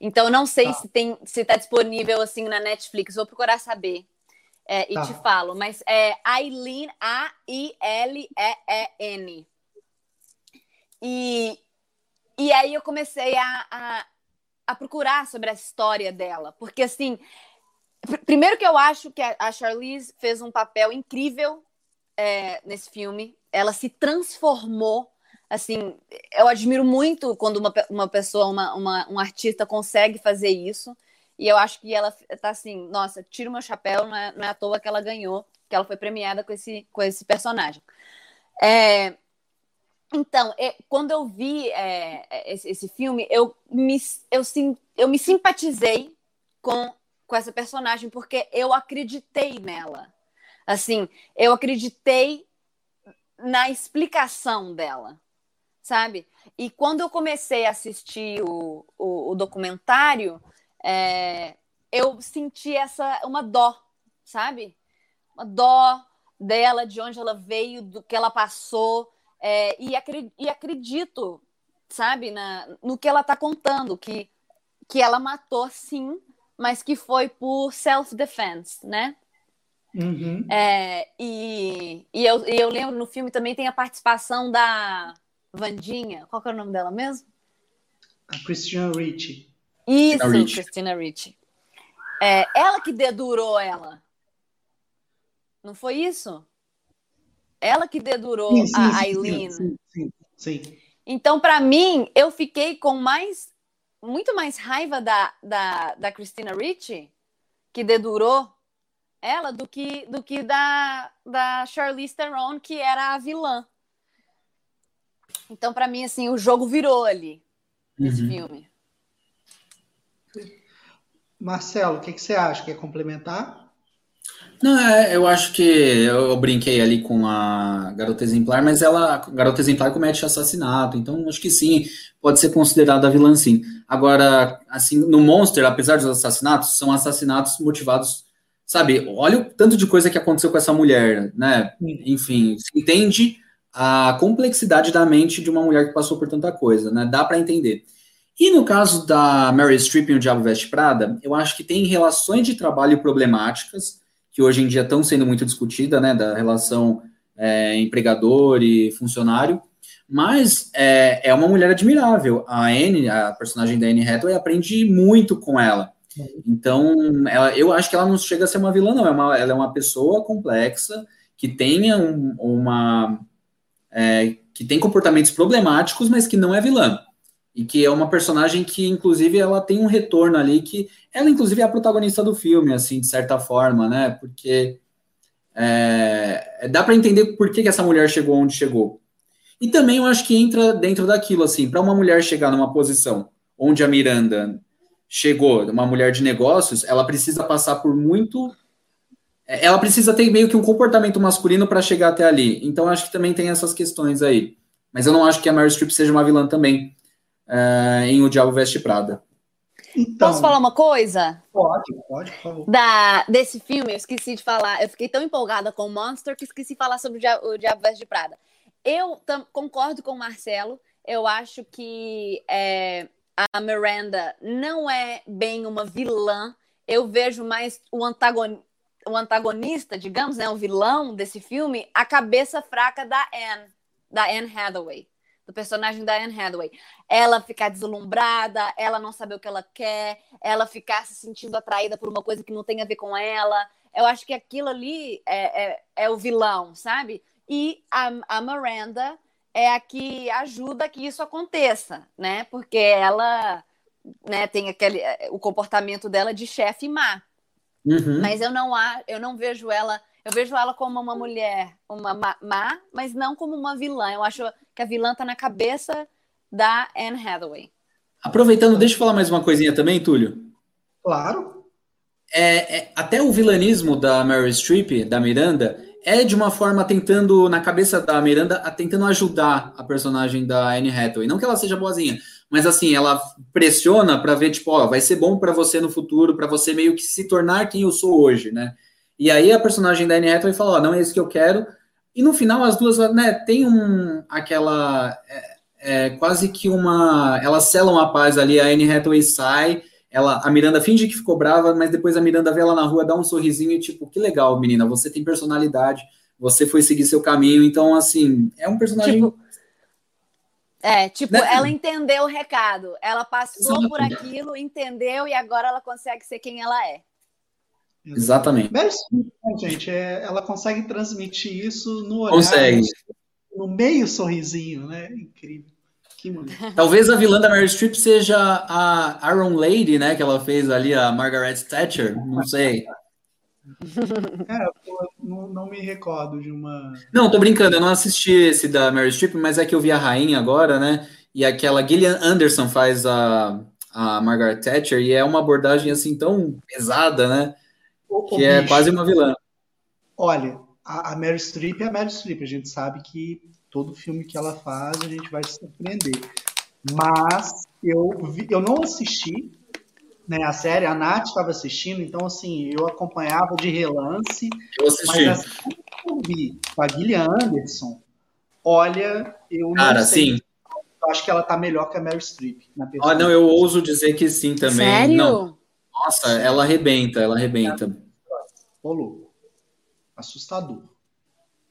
Então, não sei tá. se tem se está disponível assim na Netflix. Vou procurar saber é, e tá. te falo. Mas é Aileen, A-I-L-E-E-N. E, e aí eu comecei a, a, a procurar sobre a história dela. Porque, assim, primeiro que eu acho que a Charlize fez um papel incrível é, nesse filme. Ela se transformou assim, eu admiro muito quando uma, uma pessoa, uma, uma, um artista consegue fazer isso. E eu acho que ela tá assim, nossa, tira o meu chapéu, não é, não é à toa que ela ganhou, que ela foi premiada com esse, com esse personagem. É, então, é, quando eu vi é, esse, esse, filme, eu me, eu, sim, eu me simpatizei com, com essa personagem, porque eu acreditei nela. Assim, eu acreditei na explicação dela sabe? E quando eu comecei a assistir o, o, o documentário, é, eu senti essa uma dó, sabe? Uma dó dela, de onde ela veio, do que ela passou, é, e, acredito, e, acredito, sabe, na, no que ela está contando, que, que ela matou sim, mas que foi por self-defense, né? Uhum. É, e, e, eu, e eu lembro no filme também tem a participação da Vandinha, qual que é o nome dela mesmo? A Christina Ricci. Isso, Ricci. Christina Ricci. É, ela que dedurou ela. Não foi isso? Ela que dedurou sim, sim, a Aileen. Sim, sim, sim. Então, para mim, eu fiquei com mais, muito mais raiva da, da, da Christina Ricci, que dedurou ela, do que, do que da, da Charlize Theron, que era a vilã. Então, para mim, assim, o jogo virou ali nesse uhum. filme. Marcelo, o que, que você acha? Quer complementar? Não, é, eu acho que eu brinquei ali com a garota exemplar, mas ela, a garota exemplar comete assassinato, então acho que sim, pode ser considerada vilã sim. Agora, assim, no Monster, apesar dos assassinatos, são assassinatos motivados, sabe? Olha o tanto de coisa que aconteceu com essa mulher, né? Enfim, se entende a complexidade da mente de uma mulher que passou por tanta coisa, né? Dá para entender. E no caso da Mary Streep e o Diabo Veste Prada, eu acho que tem relações de trabalho problemáticas, que hoje em dia estão sendo muito discutidas, né? Da relação é, empregador e funcionário. Mas é, é uma mulher admirável. A Anne, a personagem da Anne Hathaway, aprende muito com ela. Então, ela, eu acho que ela não chega a ser uma vilã, não. É uma, ela é uma pessoa complexa que tenha um, uma é, que tem comportamentos problemáticos, mas que não é vilã. E que é uma personagem que, inclusive, ela tem um retorno ali, que ela, inclusive, é a protagonista do filme, assim, de certa forma, né? Porque é, dá para entender por que, que essa mulher chegou onde chegou. E também eu acho que entra dentro daquilo, assim, para uma mulher chegar numa posição onde a Miranda chegou, uma mulher de negócios, ela precisa passar por muito é, ela precisa ter meio que um comportamento masculino para chegar até ali. Então, acho que também tem essas questões aí. Mas eu não acho que a Mary Streep seja uma vilã também uh, em O Diabo Veste Prada. Então, Posso falar uma coisa? Pode, pode, por favor. Da, desse filme, eu esqueci de falar. Eu fiquei tão empolgada com o Monster que esqueci de falar sobre o Diabo, o Diabo Veste Prada. Eu tam, concordo com o Marcelo. Eu acho que é, a Miranda não é bem uma vilã. Eu vejo mais o antagonista o antagonista, digamos, né, o vilão desse filme, a cabeça fraca da Anne, da Anne Hathaway, do personagem da Anne Hathaway. Ela ficar deslumbrada, ela não saber o que ela quer, ela ficar se sentindo atraída por uma coisa que não tem a ver com ela. Eu acho que aquilo ali é, é, é o vilão, sabe? E a, a Miranda é a que ajuda que isso aconteça, né? Porque ela né, tem aquele o comportamento dela de chefe má. Uhum. Mas eu não, eu não vejo ela. Eu vejo ela como uma mulher, uma má, mas não como uma vilã. Eu acho que a vilã tá na cabeça da Anne Hathaway. Aproveitando, deixa eu falar mais uma coisinha também, Túlio. Claro. É, é, até o vilanismo da Mary Streep, da Miranda, é de uma forma tentando, na cabeça da Miranda, tentando ajudar a personagem da Anne Hathaway. Não que ela seja boazinha, mas assim, ela pressiona para ver, tipo, ó, vai ser bom para você no futuro, para você meio que se tornar quem eu sou hoje, né? E aí a personagem da Anne Hathaway fala, ó, não é isso que eu quero. E no final as duas, né, tem um, aquela, é, é quase que uma. Elas selam a paz ali, a Anne Hathaway sai, ela, a Miranda finge que ficou brava, mas depois a Miranda vê ela na rua, dá um sorrisinho e tipo, que legal, menina, você tem personalidade, você foi seguir seu caminho, então, assim, é um personagem. Tipo, é, tipo, né? ela entendeu o recado, ela passou por aquilo, entendeu e agora ela consegue ser quem ela é. Exatamente. Meryl né, gente, é, ela consegue transmitir isso no olhar, consegue. no meio sorrisinho, né? Incrível. <laughs> Talvez a vilã da Mary Streep seja a Iron Lady, né? Que ela fez ali, a Margaret Thatcher. Não sei. É, eu não, não, me recordo de uma. Não, tô brincando, eu não assisti esse da Mary Streep, mas é que eu vi a rainha agora, né? E aquela Gillian Anderson faz a, a Margaret Thatcher, e é uma abordagem assim tão pesada, né? Que é quase uma vilã. Olha, a, a Mary Streep é a Mary Streep, a gente sabe que todo filme que ela faz a gente vai se surpreender. Mas eu, vi, eu não assisti né, a série, a Nath estava assistindo, então assim, eu acompanhava de relance. Eu assisti. Mas assim eu vi com a Gillian Anderson, olha, eu não Cara, sei. Sim. Eu acho que ela tá melhor que a Mary Streep. Na ah, não, eu ouso dizer que sim também. Sério? Não. Nossa, ela arrebenta, ela arrebenta. Ô, louco. Assustador.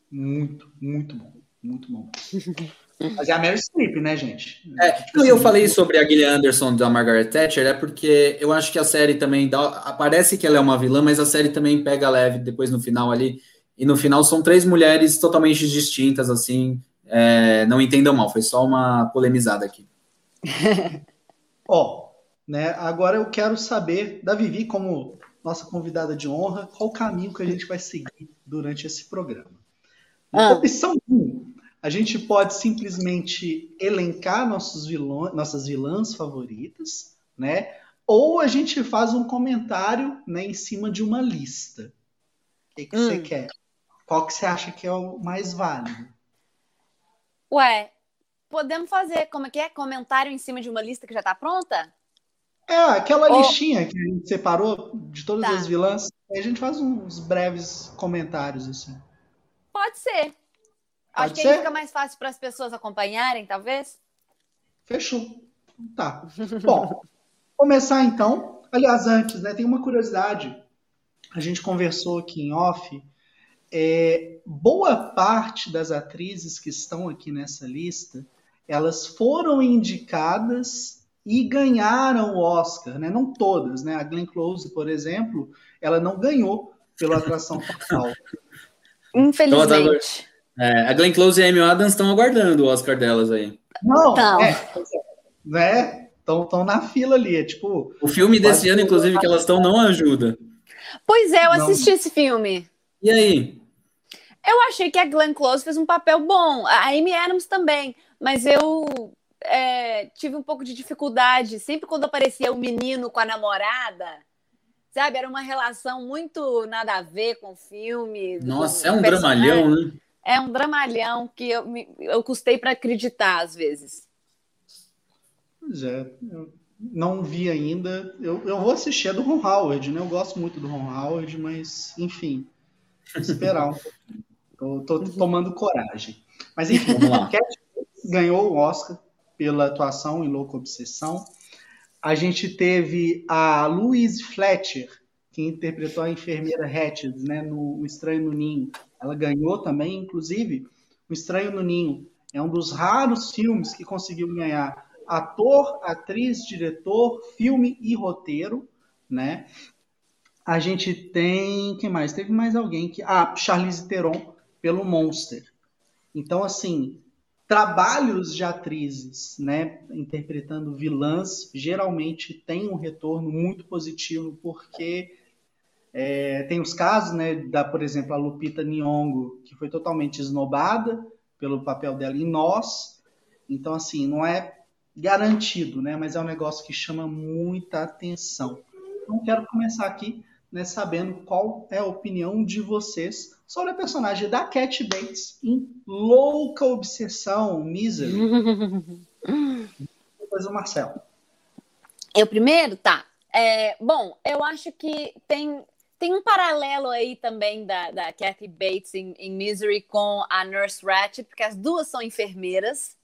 Muito, muito bom. Muito bom. <laughs> Mas é a Mary Streep, né, gente? É, tipo, eu assim, falei sobre a Gillian Anderson da Margaret Thatcher, é porque eu acho que a série também dá. Parece que ela é uma vilã, mas a série também pega leve depois no final ali. E no final são três mulheres totalmente distintas, assim. É, não entendam mal, foi só uma polemizada aqui. Ó, oh, né? Agora eu quero saber da Vivi, como nossa convidada de honra, qual o caminho que a gente vai seguir durante esse programa. Ah. Opção 1, a gente pode simplesmente elencar nossos vilões, nossas vilãs favoritas, né? Ou a gente faz um comentário né, em cima de uma lista. O que, que hum. você quer? Qual que você acha que é o mais válido? Ué, podemos fazer como é que é? Comentário em cima de uma lista que já está pronta? É, aquela listinha que a gente separou de todas tá. as vilãs. Aí a gente faz uns breves comentários, assim. Pode ser. Pode Acho ser? que aí fica mais fácil para as pessoas acompanharem, talvez. Fechou. Tá. Bom, começar então. Aliás, antes, né, tem uma curiosidade. A gente conversou aqui em off. É, boa parte das atrizes que estão aqui nessa lista, elas foram indicadas e ganharam o Oscar, né? Não todas, né? A Glenn Close, por exemplo, ela não ganhou pela atração fatal. <laughs> Infelizmente. Então, é, a Glenn Close e a Amy Adams estão aguardando o Oscar delas aí. Não, então. é, né? Estão na fila ali, é tipo... O filme desse ano, inclusive, que elas estão não ajuda. Pois é, eu assisti não. esse filme. E aí? Eu achei que a Glenn Close fez um papel bom, a Amy Adams também, mas eu é, tive um pouco de dificuldade. Sempre quando aparecia o um menino com a namorada, sabe? Era uma relação muito nada a ver com o filme. Nossa, é um dramalhão, né? É um dramalhão que eu, eu custei para acreditar às vezes. Pois é, eu não vi ainda. Eu, eu vou assistir a do Ron Howard, né? Eu gosto muito do Ron Howard, mas enfim, esperar Tô, tô tomando coragem. Mas enfim, vamos lá. Cat ganhou o Oscar pela atuação em Louca Obsessão. A gente teve a Louise Fletcher, que interpretou a enfermeira Hatchet né, no Estranho no Ninho. Ela ganhou também, inclusive, O Estranho no Ninho. É um dos raros filmes que conseguiu ganhar ator, atriz, diretor, filme e roteiro, né? A gente tem, quem mais? Teve mais alguém que, ah, Charlize Theron pelo Monster. Então, assim, trabalhos de atrizes, né, interpretando vilãs, geralmente tem um retorno muito positivo, porque é, tem os casos, né, da, por exemplo, a Lupita Nyong'o, que foi totalmente esnobada pelo papel dela em Nós. Então, assim, não é garantido, né, mas é um negócio que chama muita atenção. Então, quero começar aqui né, sabendo qual é a opinião de vocês sobre a personagem da Cat Bates em Louca Obsessão, Misery. <laughs> Depois o Marcelo. Eu primeiro? Tá. É, bom, eu acho que tem, tem um paralelo aí também da, da Kathy Bates em, em Misery com a Nurse Ratched, porque as duas são enfermeiras,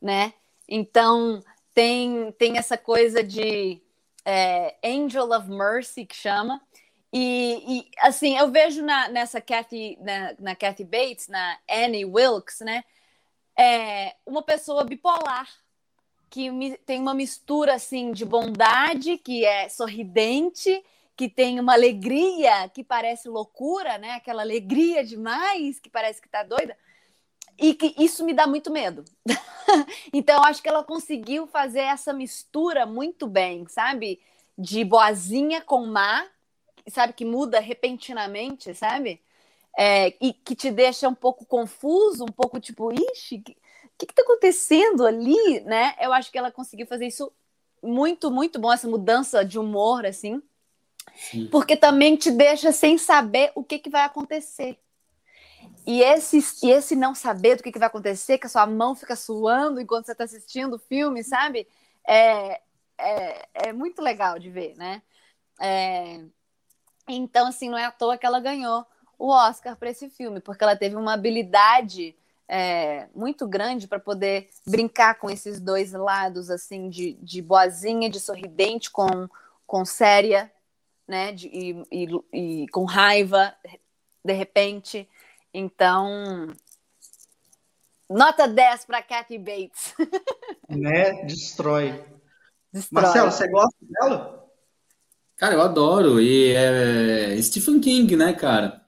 né? Então tem, tem essa coisa de é, Angel of Mercy que chama. E, e assim, eu vejo na, nessa Kathy, na, na Kathy Bates, na Annie Wilkes, né? É, uma pessoa bipolar que tem uma mistura assim de bondade, que é sorridente, que tem uma alegria que parece loucura, né? Aquela alegria demais que parece que tá doida. E que isso me dá muito medo. <laughs> então, acho que ela conseguiu fazer essa mistura muito bem, sabe? De boazinha com má, sabe? Que muda repentinamente, sabe? É, e que te deixa um pouco confuso, um pouco tipo, ixi, o que, que, que tá acontecendo ali, né? Eu acho que ela conseguiu fazer isso muito, muito bom, essa mudança de humor, assim. Sim. Porque também te deixa sem saber o que, que vai acontecer. E esse, e esse não saber do que, que vai acontecer, que a sua mão fica suando enquanto você está assistindo o filme, sabe? É, é, é, muito legal de ver, né? É, então, assim, não é à toa que ela ganhou o Oscar para esse filme, porque ela teve uma habilidade é, muito grande para poder brincar com esses dois lados, assim, de, de boazinha, de sorridente com, com séria, né? De, e, e, e com raiva, de repente. Então, nota 10 para Kathy Bates. <laughs> né? Destrói. Destrói. Marcelo, você gosta dela? Cara, eu adoro. E é Stephen King, né, cara?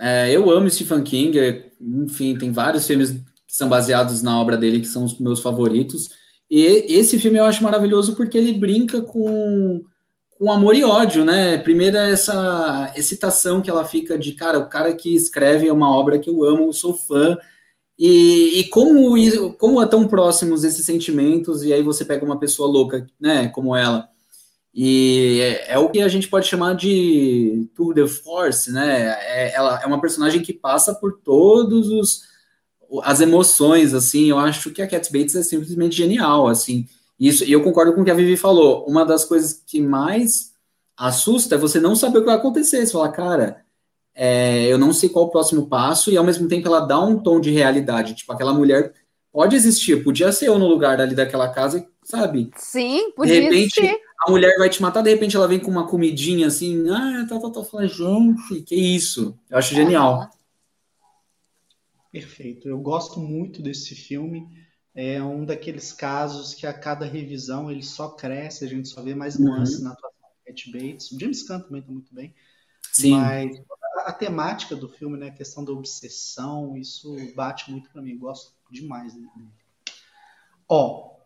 É, eu amo Stephen King. Enfim, tem vários filmes que são baseados na obra dele que são os meus favoritos. E esse filme eu acho maravilhoso porque ele brinca com com amor e ódio, né? Primeiro é essa excitação que ela fica de, cara, o cara que escreve é uma obra que eu amo, sou fã, e, e como, como é tão próximos esses sentimentos, e aí você pega uma pessoa louca, né, como ela, e é, é o que a gente pode chamar de tour de force, né? É, ela é uma personagem que passa por todos os as emoções, assim, eu acho que a Cat Bates é simplesmente genial, assim, isso, e eu concordo com o que a Vivi falou. Uma das coisas que mais assusta é você não saber o que vai acontecer. Você fala, cara, é, eu não sei qual o próximo passo, e ao mesmo tempo ela dá um tom de realidade. Tipo, aquela mulher pode existir, podia ser eu no lugar ali daquela casa, sabe? Sim, podia De repente, ser. A mulher vai te matar, de repente ela vem com uma comidinha assim, ah, tá, tá, tá, fala, gente, que isso? Eu acho genial. Perfeito, eu gosto muito desse filme é um daqueles casos que a cada revisão ele só cresce, a gente só vê mais nuances uhum. na atuação do Cat Bates. O James Caan também está muito bem. Sim. Mas a, a, temática do filme, né, a questão da obsessão, isso bate muito para mim. Gosto demais dele. Ó,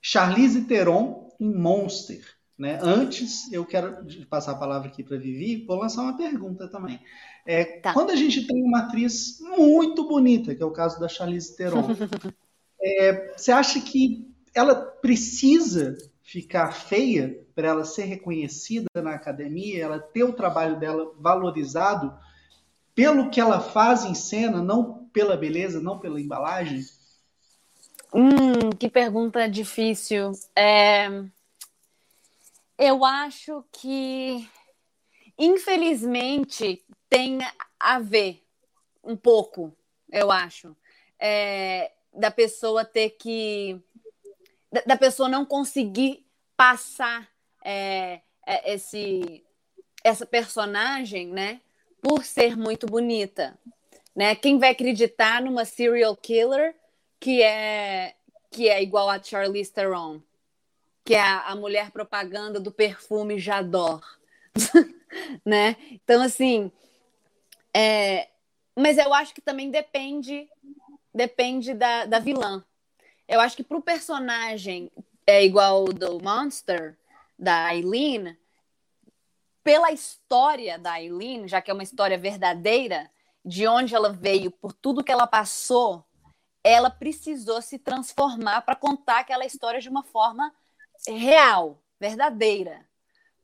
Charlize Theron em Monster. Né? Antes, eu quero passar a palavra aqui para Vivi, vou lançar uma pergunta também. É, tá. Quando a gente tem uma atriz muito bonita, que é o caso da Charlize Theron, <laughs> É, você acha que ela precisa ficar feia para ela ser reconhecida na academia, ela ter o trabalho dela valorizado pelo que ela faz em cena, não pela beleza, não pela embalagem? Hum, que pergunta difícil. É... Eu acho que, infelizmente, tem a ver um pouco, eu acho. É, da pessoa ter que. da, pessoa não conseguir passar é, é, esse, essa personagem, né? Por ser muito bonita. Né? Quem vai acreditar numa serial killer que é que é igual a Charlize Theron, que é a, a mulher propaganda do perfume Jador, <laughs> né? Então assim, é, mas eu acho que também depende depende da, da vilã. Eu acho que para o personagem é igual do Monster, da Eileen, pela história da Eileen, já que é uma história verdadeira, de onde ela veio, por tudo que ela passou, ela precisou se transformar para contar aquela história de uma forma real, verdadeira.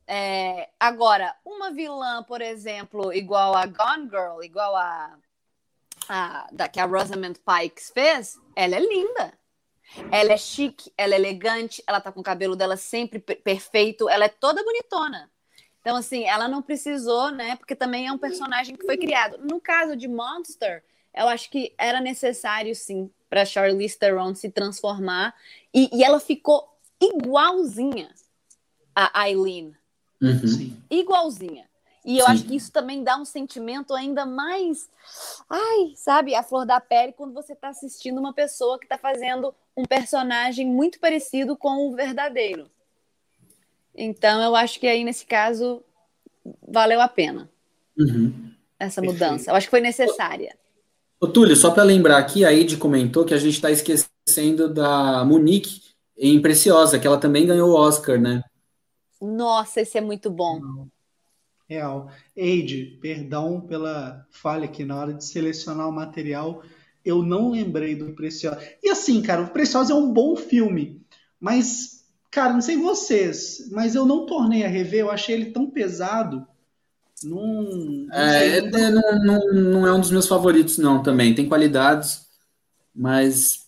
É, agora, uma vilã, por exemplo, igual a Gone Girl, igual a a, da, que a Rosamund Pike fez, ela é linda. Ela é chique, ela é elegante, ela tá com o cabelo dela sempre perfeito, ela é toda bonitona. Então, assim, ela não precisou, né? Porque também é um personagem que foi criado. No caso de Monster, eu acho que era necessário, sim, para Charlize Theron se transformar. E, e, ela ficou igualzinha a Eileen. Uhum. Igualzinha. E eu Sim. acho que isso também dá um sentimento ainda mais, ai, sabe, a flor da pele quando você está assistindo uma pessoa que está fazendo um personagem muito parecido com o verdadeiro. Então eu acho que aí nesse caso valeu a pena uhum. essa mudança. Eu acho que foi necessária. Ô, Túlio, só para lembrar aqui, a Ed comentou que a gente está esquecendo da Monique em Preciosa, que ela também ganhou o Oscar, né? Nossa, esse é muito bom. Real. Eide, perdão pela falha aqui na hora de selecionar o material. Eu não lembrei do Preciosa. E assim, cara, o Preciosa é um bom filme. Mas, cara, não sei vocês, mas eu não tornei a rever. Eu achei ele tão pesado. Não, não, é, é, não, não, não é um dos meus favoritos, não, também. Tem qualidades, mas.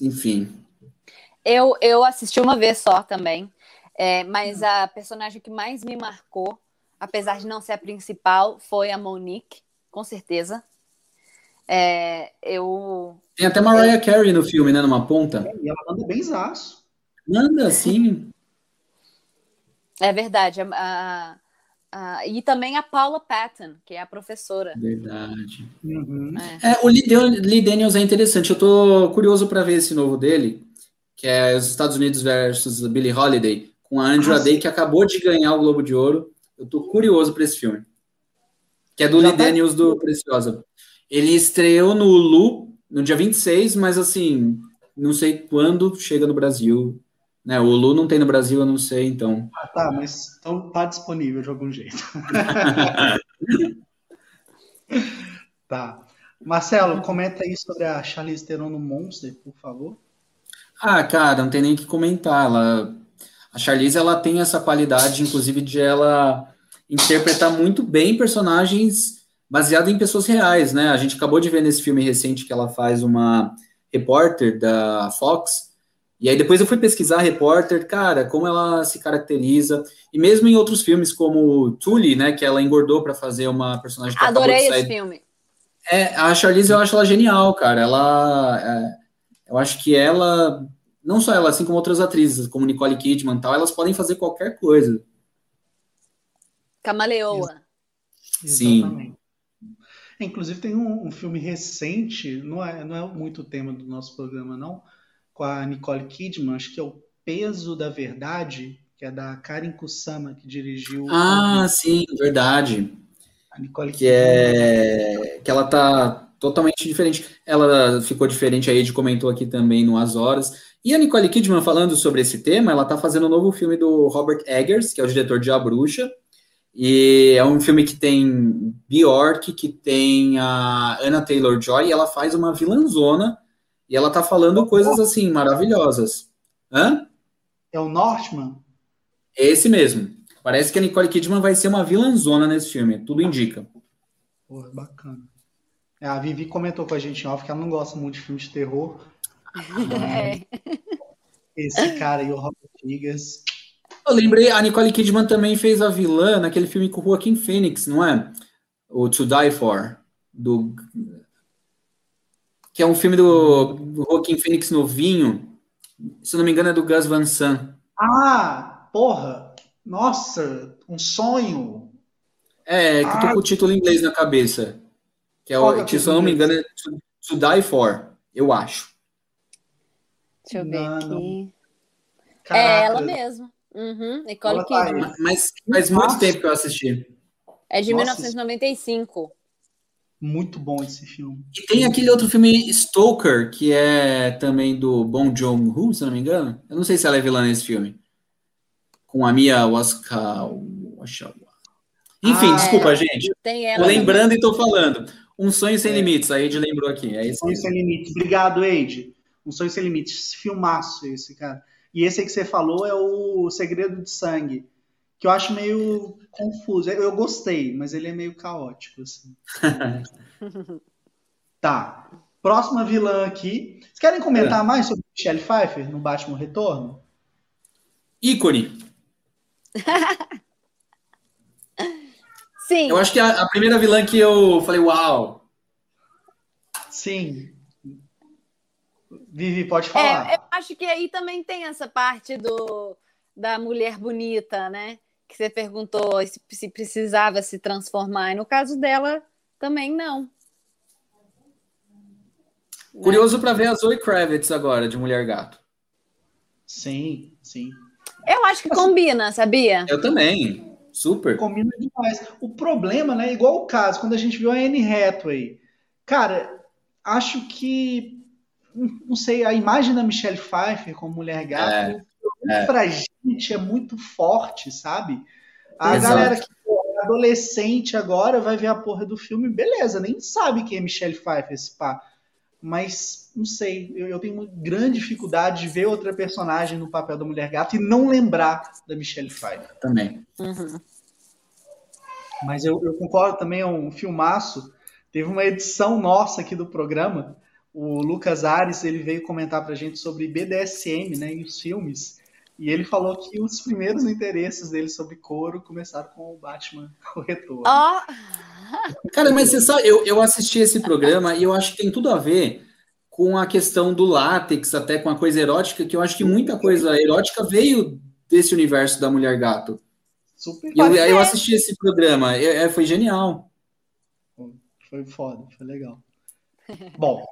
Enfim. Eu, eu assisti uma vez só também. É, mas a personagem que mais me marcou, apesar de não ser a principal, foi a Monique, com certeza. É, eu. Tem até Mariah eu... Carey no filme, né? Numa ponta. É, e ela manda bem zaço. Manda, sim. É verdade. A, a, a, e também a Paula Patton, que é a professora. Verdade. Uhum. É. é. o Lee Daniels é interessante. Eu tô curioso para ver esse novo dele, que é os Estados Unidos versus Billie Holiday com a Andrew ah, Day, que acabou de ganhar o Globo de Ouro. Eu tô curioso para esse filme. Que é do Lee tá... Daniels do Preciosa. Ele estreou no Hulu no dia 26, mas assim, não sei quando chega no Brasil. Né, o Hulu não tem no Brasil, eu não sei, então. Ah, tá, mas então tá disponível de algum jeito. <laughs> tá. Marcelo, comenta aí sobre a Charlize Theron no Monster, por favor. Ah, cara, não tem nem que comentar. Ela a Charlize ela tem essa qualidade, inclusive, de ela interpretar muito bem personagens baseados em pessoas reais, né? A gente acabou de ver nesse filme recente que ela faz uma repórter da Fox. E aí depois eu fui pesquisar a repórter, cara, como ela se caracteriza. E mesmo em outros filmes como Tully, né, que ela engordou para fazer uma personagem que Adorei esse filme. É, a Charlize eu acho ela genial, cara. Ela é, eu acho que ela não só ela, assim como outras atrizes, como Nicole Kidman e tal, elas podem fazer qualquer coisa. Camaleoa. Sim. Inclusive tem um, um, filme recente, não é, não é muito o tema do nosso programa, não, com a Nicole Kidman, acho que é o Peso da Verdade, que é da Karen Kusama, que dirigiu. Ah, sim, verdade. A Nicole que Kidman. é que ela tá totalmente diferente. Ela ficou diferente, a Ed comentou aqui também no As Horas. E a Nicole Kidman, falando sobre esse tema, ela está fazendo um novo filme do Robert Eggers, que é o diretor de A Bruxa. E é um filme que tem Bjork, que tem a Anna Taylor-Joy, e ela faz uma vilãzona, e ela tá falando coisas assim, maravilhosas. Hã? É o Northman? Esse mesmo. Parece que a Nicole Kidman vai ser uma vilãzona nesse filme, tudo indica. Pô, bacana. É, a Vivi comentou com a gente em off que ela não gosta muito de filmes de terror, <laughs> é. Esse cara aí, o Robert Rodrigues. Eu lembrei, a Nicole Kidman também fez a vilã naquele filme com o Joaquin Phoenix, não é? O To Die For. Do... Que é um filme do, do Joaquin Phoenix novinho. Se não me engano, é do Gus Van Sant. Ah, porra! Nossa, um sonho! É, que eu tô com o título em inglês na cabeça. Que é o, é que, se eu não me engano, é to, to Die For, eu acho. Deixa eu ver não, aqui. Caraca. É ela mesma. Uhum, Nicole ela tá Kidman. Mas faz muito tempo que eu assisti. É de Nossa. 1995. Muito bom esse filme. E tem aquele outro filme Stoker, que é também do Bong Joon-ho, se não me engano. Eu não sei se ela é vilã nesse filme. Com a Mia Waska... Enfim, ah, desculpa, é. gente. Tô lembrando também. e tô falando. Um Sonho Sem é. Limites, a Eide lembrou aqui. É um Sonho Sem Limites. Obrigado, Eide. Um Sonho Sem Limites. Filmaço esse, cara. E esse aí que você falou é o Segredo de Sangue, que eu acho meio confuso. Eu gostei, mas ele é meio caótico, assim. <laughs> tá. Próxima vilã aqui. Vocês querem comentar é. mais sobre Michelle Pfeiffer no Batman Retorno? Ícone. <laughs> Sim. Eu acho que a, a, primeira vilã que eu falei, uau, Sim. Vivi, pode falar. É, eu acho que aí também tem essa parte do, da mulher bonita, né? Que você perguntou se, se precisava se transformar. E no caso dela, também não. Curioso para ver a Zoe Kravitz agora, de Mulher Gato. Sim, sim. Eu acho que combina, sabia? Eu também. Super. Combina demais. O problema, né? Igual o caso, quando a gente viu a Anne Hathaway. Cara, acho que. Não sei, a imagem da Michelle Pfeiffer como mulher gato é, é. pra gente é muito forte, sabe? A Exato. galera que é adolescente agora vai ver a porra do filme, beleza, nem sabe quem é Michelle Pfeiffer, esse pá mas não sei, eu, eu, tenho uma grande dificuldade de ver outra personagem no papel da Mulher Gato e não lembrar da Michelle Pfeiffer. Também. Uhum. Mas eu, eu, concordo também, é um filmaço. Teve uma edição nossa aqui do programa, o Lucas Ares, ele veio comentar pra gente sobre BDSM, né, e os filmes. E ele falou que os primeiros interesses dele sobre couro começaram com o Batman, <laughs> o Retorno. Oh. Cara, mas você sabe, eu, eu assisti esse programa e eu acho que tem tudo a ver com a questão do látex, até com a coisa erótica, que eu acho que muita coisa erótica veio desse universo da mulher gato. Super. E eu, eu assisti esse programa, é, é, foi genial. Foi foda, foi legal. Bom,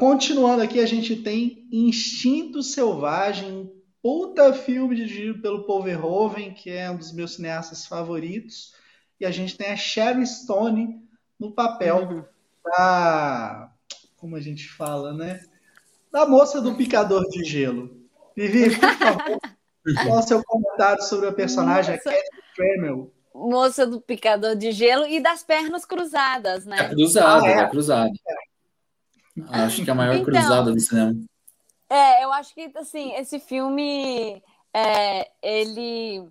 continuando aqui, a gente tem Instinto Selvagem, puta filme dirigido pelo Paul Verhoeven, que é um dos meus cineastas favoritos e a gente tem a Sharon Stone no papel uhum. da. Como a gente fala, né? Da moça do picador de gelo. Vivi, por favor, <laughs> qual o seu comentário sobre a personagem, moça... a Catherine Tremel? Moça do picador de gelo e das pernas cruzadas, né? É cruzada, ah, é. é cruzada. É. Acho que é a maior então, cruzada do cinema. É, eu acho que assim, esse filme é, ele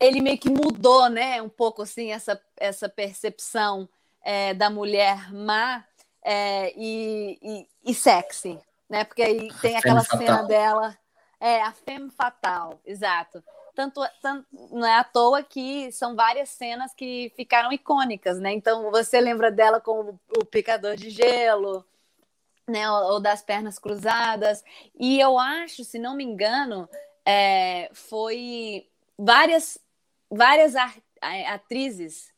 ele meio que mudou, né, um pouco assim essa, essa percepção é, da mulher má é, e, e, e, sexy, né? Porque aí tem aquela cena fatal. dela, é a femme fatal, exato. Tanto, tanto não é à toa que são várias cenas que ficaram icônicas, né? Então você lembra dela com o, picador de gelo, né? Ou, ou, das pernas cruzadas. E eu acho, se não me engano, é, foi várias várias atrizes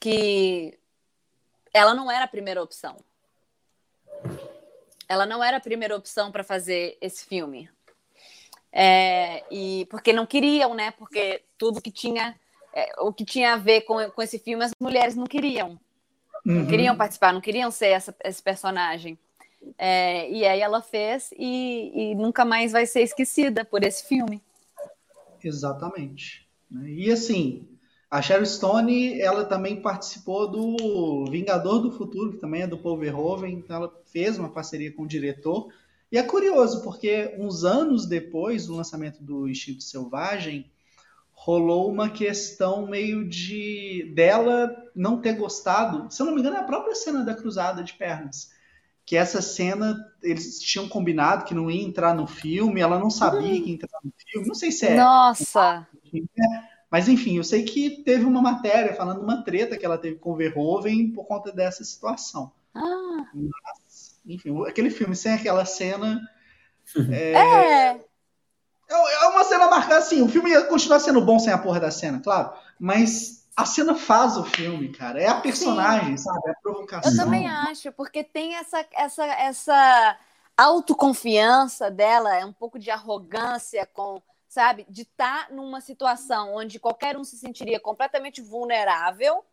que ela não era a primeira opção. Ela não era a primeira opção para fazer esse filme. É, e porque não queriam, né? Porque tudo que tinha é, o que tinha a ver com, com esse filme as mulheres não queriam, uhum. não queriam participar, não queriam ser essa, esse personagem. É, e aí ela fez e, e nunca mais vai ser esquecida por esse filme. Exatamente. Né? E assim, a Sharon Stone, ela também participou do Vingador do Futuro, que também é do Paul Verhoeven, então ela fez uma parceria com o diretor. E é curioso, porque uns anos depois do lançamento do Instinto Selvagem, rolou uma questão meio de dela não ter gostado, se eu não me engano, é a própria cena da cruzada de pernas. Que essa cena eles tinham combinado que não ia entrar no filme, ela não sabia que ia entrar no filme. Não sei se é. Nossa! <laughs> Né? Mas enfim, eu sei que teve uma matéria falando uma treta que ela teve com o Verhoeven por conta dessa situação. Ah. Mas, enfim, aquele filme sem aquela cena. É... é... É uma cena marcada, assim, o filme ia continuar sendo bom sem a porra da cena, claro, mas a cena faz o filme, cara. É a personagem, Sim. sabe? É a provocação. Eu também acho, porque tem essa, essa, essa autoconfiança dela, é um pouco de arrogância com sabe? De estar tá numa situação onde qualquer um se sentiria completamente vulnerável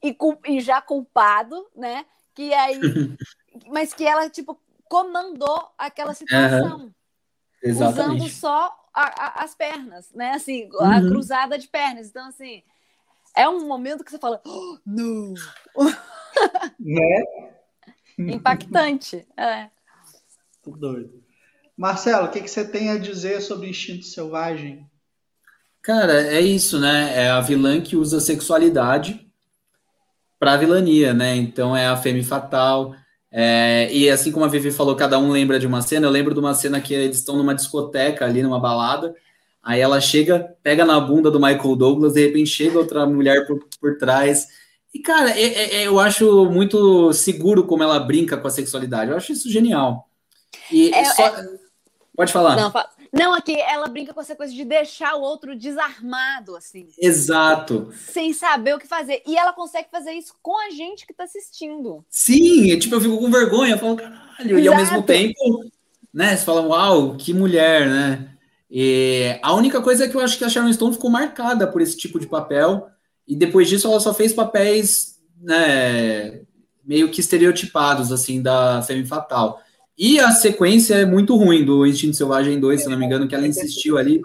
e, e já culpado, né? Que aí, <laughs> mas que ela tipo comandou aquela situação, uhum. usando só a, a, as pernas, né? Assim, uhum. a cruzada de pernas. Então assim, é um momento que você fala, oh, não, <laughs> né? Impactante, é. Tô doido. Marcelo, o que, que você tem a dizer sobre instinto selvagem? Cara, é isso, né? É a vilã que usa sexualidade para vilania, né? Então é a femme fatal. É... e assim como a Vivi falou, cada um lembra de uma cena. Eu lembro de uma cena que eles estão numa discoteca ali, numa balada. Aí ela chega, pega na bunda do Michael Douglas, de repente chega outra mulher por, por trás E, cara, é, é, é, eu acho muito seguro como ela brinca com a sexualidade. Eu acho isso genial. E é, só... É. Pode falar. Não, não, aqui ela brinca com essa coisa de deixar o outro desarmado, assim. Exato. Sem saber o que fazer. E ela consegue fazer isso com a gente que tá assistindo. Sim, tipo, eu fico com vergonha, eu falo, caralho, Exato. e ao mesmo tempo, né, você fala, uau, que mulher, né? E a única coisa é que eu acho que a Sharon Stone ficou marcada por esse tipo de papel, e depois disso ela só fez papéis, né, meio que estereotipados, assim, da Femme Fatal. E a sequência é muito ruim do Instinto Selvagem 2, se não me engano, que ela insistiu ali.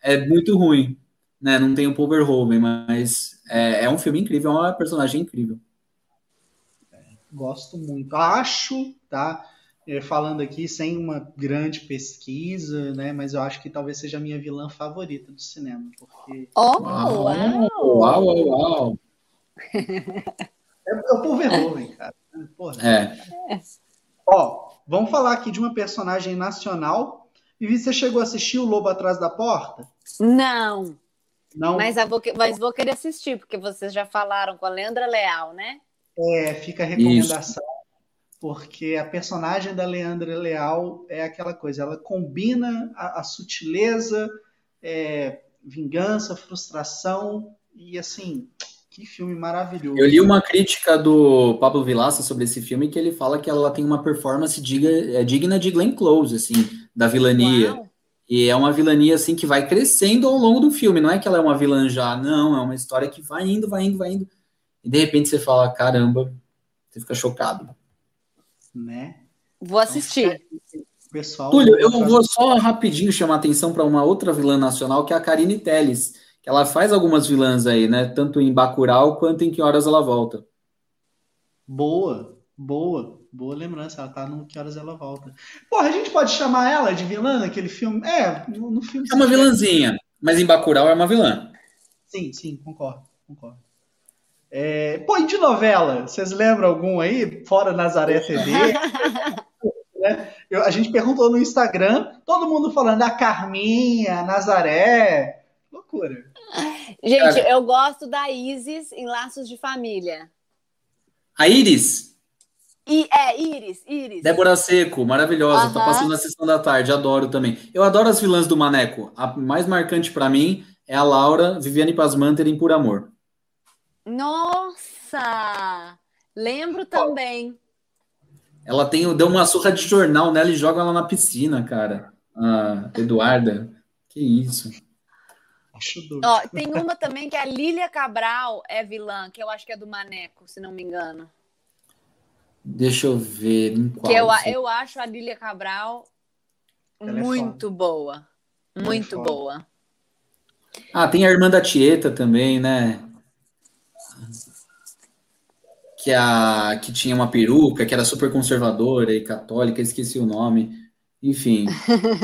É muito ruim. Né? Não tem o Paul Verhoeven, mas é, é um filme incrível, é uma personagem incrível. É, gosto muito. Acho, tá? É, falando aqui sem uma grande pesquisa, né? Mas eu acho que talvez seja a minha vilã favorita do cinema, porque. Oh, uau! Uau, uau, uau! É, é o Paul Verhoeven, cara. Porra. É. Ó, Vamos falar aqui de uma personagem nacional. E você chegou a assistir O Lobo Atrás da Porta? Não. Não. Mas, vou, mas vou querer assistir, porque vocês já falaram com a Leandra Leal, né? É, fica a recomendação. Isso. Porque a personagem da Leandra Leal é aquela coisa, ela combina a, a sutileza, é, vingança, frustração e assim, que filme maravilhoso. Eu li uma crítica do Pablo Vilaça sobre esse filme que ele fala que ela tem uma performance diga, é, digna de Glenn Close, assim, da vilania. Uau. E é uma vilania, assim, que vai crescendo ao longo do filme. Não é que ela é uma vilã já, não. É uma história que vai indo, vai indo, vai indo. E de repente você fala, caramba, você fica chocado. Né? Vou assistir. Pessoal, Túlio, eu vou só rapidinho chamar atenção para uma outra vilã nacional, que é a Karine Telles ela faz algumas vilãs aí, né? Tanto em Bacurau quanto em Que Horas Ela Volta. Boa, boa, boa lembrança. Ela tá no Que Horas Ela Volta. Porra, a gente pode chamar ela de vilã naquele filme? É, no, no filme. É uma vilãzinha, mas em Bacurau é uma vilã. Sim, sim, concordo, concordo. É, pô, e de novela? Vocês lembram algum aí? Fora Nazaré TV? <laughs> né? Eu, a gente perguntou no Instagram, todo mundo falando a Carminha, Nazaré. Loucura. Gente, Cara, eu gosto da Isis em Laços de Família. A Iris? I, é, Iris, Iris. Débora Seco, maravilhosa. Uhum. Tá passando na sessão da tarde, adoro também. Eu adoro as vilãs do Maneco. A mais marcante para mim é a Laura Viviane Pasmanter em Por Amor. Nossa! Lembro também. Ela tem, deu uma surra de jornal nela e joga ela na piscina, cara. A Eduarda. Que isso. Acho doido. Ó, tem uma também que é a Lília Cabral é vilã, que eu acho que é do Maneco, se não me engano. Deixa eu ver em qual. Que eu, eu acho a Lília Cabral Ela é muito é boa. Muito é boa. Ah, tem a irmã da Tieta também, né? Que, é a, que tinha uma peruca, que era super conservadora e católica, esqueci o nome. Enfim.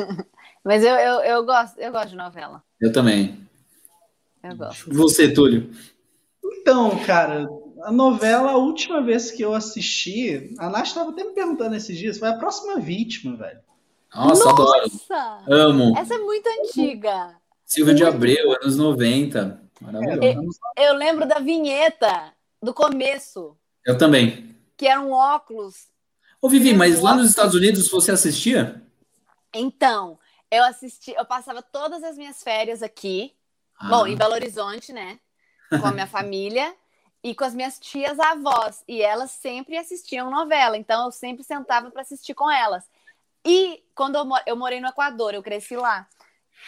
<laughs> Mas eu, eu, eu, gosto, eu gosto de novela. Eu também. Eu gosto. Você, Túlio? Então, cara, a novela, a última vez que eu assisti, a Nath estava até me perguntando esses dias, foi a próxima vítima, velho. Nossa, Nossa, adoro. Amo. Essa é muito antiga. Silvia de Abreu, anos 90. Maravilhoso. Eu, eu lembro da vinheta do começo. Eu também. Que era um óculos. Ô, Vivi, mas lá nos Estados Unidos você assistia? Então, eu assisti, eu passava todas as minhas férias aqui ah. Bom, em Belo Horizonte, né? Com a minha <laughs> família e com as minhas tias avós. E elas sempre assistiam novela, então eu sempre sentava para assistir com elas. E quando eu, eu morei no Equador, eu cresci lá.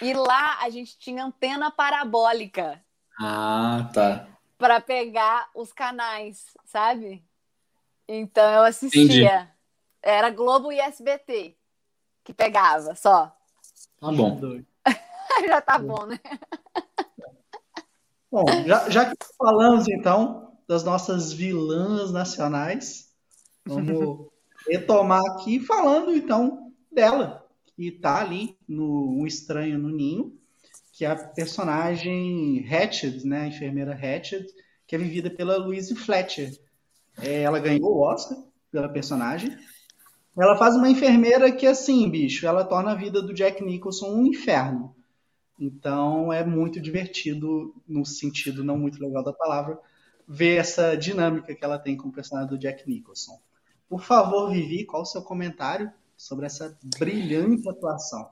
E lá a gente tinha antena parabólica. Ah, tá. Para pegar os canais, sabe? Então eu assistia. Entendi. Era Globo e SBT que pegava só. Tá bom. <laughs> Já tá bom, né? <laughs> Bom, já, já que falamos então das nossas vilãs nacionais, vamos <laughs> retomar aqui falando então dela, que está ali no Um Estranho no Ninho, que é a personagem Hatchet, né, a enfermeira Hatchet, que é vivida pela Louise Fletcher. É, ela ganhou o Oscar pela personagem. Ela faz uma enfermeira que, assim, bicho, ela torna a vida do Jack Nicholson um inferno. Então é muito divertido, no sentido não muito legal da palavra, ver essa dinâmica que ela tem com o personagem do Jack Nicholson. Por favor, Vivi, qual o seu comentário sobre essa brilhante atuação?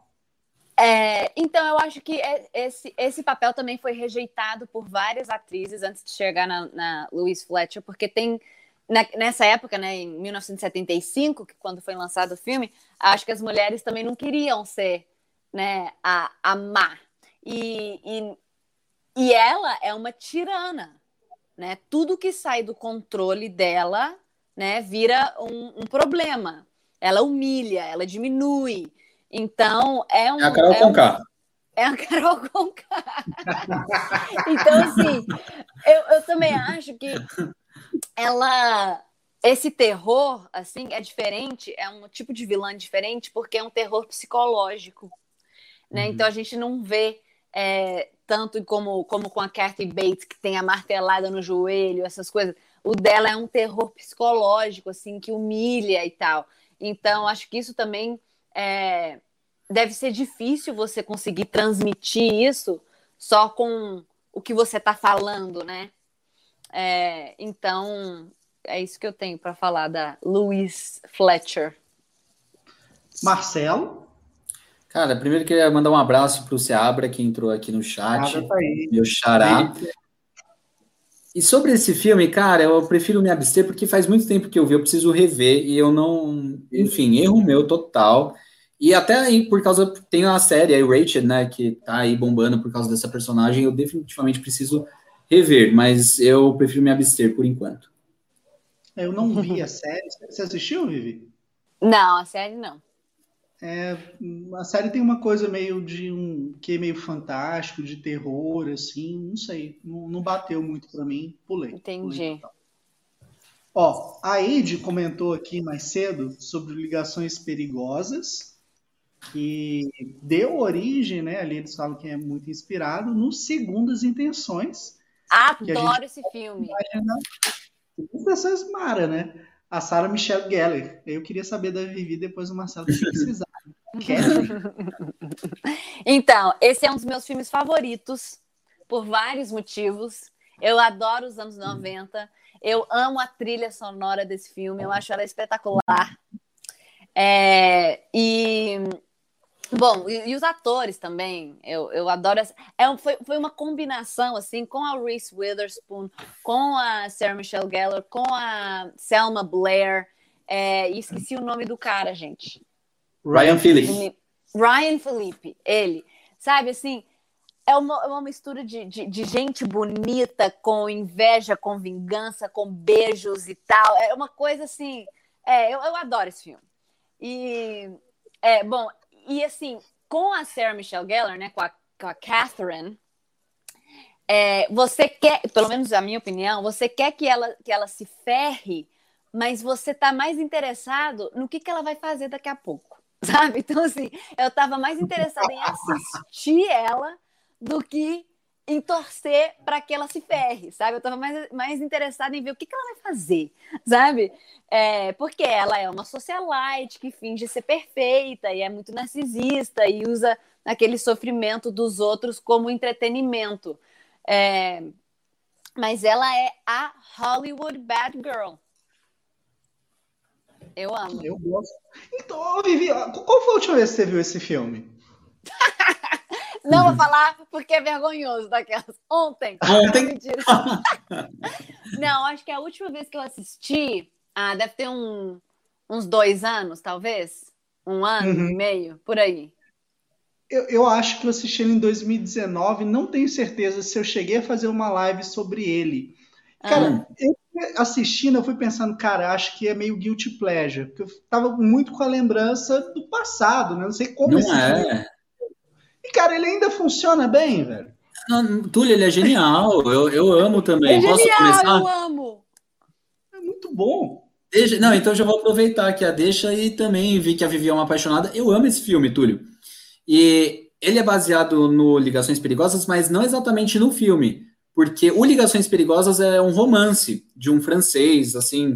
É, então, eu acho que é, esse, esse papel também foi rejeitado por várias atrizes antes de chegar na, na Louise Fletcher, porque tem nessa época, né, em 1975, que quando foi lançado o filme, acho que as mulheres também não queriam ser né, a, a má. E, e, e ela é uma tirana. Né? Tudo que sai do controle dela né, vira um, um problema. Ela humilha, ela diminui. Então, é um. É a Carol é Conká. Um, <laughs> é a Carol Conká. <laughs> então, assim, eu, eu também acho que ela. Esse terror, assim, é diferente, é um tipo de vilã diferente, porque é um terror psicológico. Né? Uhum. Então a gente não vê é, tanto como, como com a Kathy Bates, que tem a martelada no joelho, essas coisas. O dela é um terror psicológico, assim, que humilha e tal. Então, acho que isso também é, deve ser difícil você conseguir transmitir isso só com o que você está falando, né? É, então, é isso que eu tenho para falar da Louise Fletcher. Marcelo? Cara, primeiro queria mandar um abraço para o Seabra, que entrou aqui no chat. Tá meu xará. E sobre esse filme, cara, eu prefiro me abster porque faz muito tempo que eu vi, eu preciso rever e eu não. Enfim, erro meu total. E até aí, por causa. Tem a série, a Rachel, né, que tá aí bombando por causa dessa personagem, eu definitivamente preciso rever, mas eu prefiro me abster por enquanto. Eu não vi a série. Você assistiu, Vivi? Não, a série não. É, a série tem uma coisa meio de um que é meio fantástico, de terror, assim, não sei, não, não bateu muito para mim, pulei. Entendi. Pulei Ó, a Ed comentou aqui mais cedo sobre ligações perigosas, que deu origem, né? Ali eles falam que é muito inspirado no Segundas Intenções. Adoro esse filme. Segundas Intenções Mara, né? A Sarah Michelle Gellar. Eu queria saber da Vivi depois do Marcelo precisar. <laughs> então, esse é um dos meus filmes favoritos, por vários motivos. Eu adoro os anos 90. Eu amo a trilha sonora desse filme. Eu acho ela espetacular. É, e Bom, e, e, os atores também, eu, eu adoro essa. É, foi, foi uma combinação, assim, com a Reese Witherspoon, com a Sarah Michelle Gellar, com a Selma Blair, é, e esqueci o nome do cara, gente. Ryan Phillippe. Ryan Phillippe, ele. Sabe, assim, é uma, é uma mistura de, de, de, gente bonita com inveja, com vingança, com beijos e tal. É uma coisa assim. É, eu, eu adoro esse filme. E, é, bom, e assim, com a Sarah Michelle Gellar, né, com a, com a Catherine, é, você quer, pelo menos a minha opinião, você quer que ela, que ela se ferre, mas você está mais interessado no que, que ela vai fazer daqui a pouco, <laughs> sabe? Então, assim, eu estava mais interessada em assistir ela do que em torcer para que ela se ferre, sabe? Eu estava mais, mais interessada em ver o que, que ela vai fazer, sabe? É, porque ela é uma socialite que finge ser perfeita e é muito narcisista e usa aquele sofrimento dos outros como entretenimento. É, mas ela é a Hollywood Bad Girl. Eu amo. Eu gosto. Então, Vivi, qual foi a última vez que você viu esse filme? <laughs> Não vou falar porque é vergonhoso daquelas. Ontem. <laughs> Ontem? <laughs> Não, acho que a última vez que eu assisti, ah, deve ter um, uns dois anos, talvez. Um ano uhum. e meio, por aí. Eu, eu acho que eu assisti ele em 2019, não tenho certeza se eu cheguei a fazer uma live sobre ele. Cara, ah. eu assistindo, eu fui pensando, cara, acho que é meio guilty pleasure, porque eu tava muito com a lembrança do passado, né? Não sei como não é. E, cara, ele ainda funciona bem, velho. Túlio, ele é genial. Eu, eu amo também. É Posso genial, começar? Eu amo. É muito bom. Deixa, não, então já vou aproveitar aqui a deixa e também vi que a Vivi é uma apaixonada. Eu amo esse filme, Túlio. E ele é baseado no Ligações Perigosas, mas não exatamente no filme. Porque o Ligações Perigosas é um romance de um francês, assim,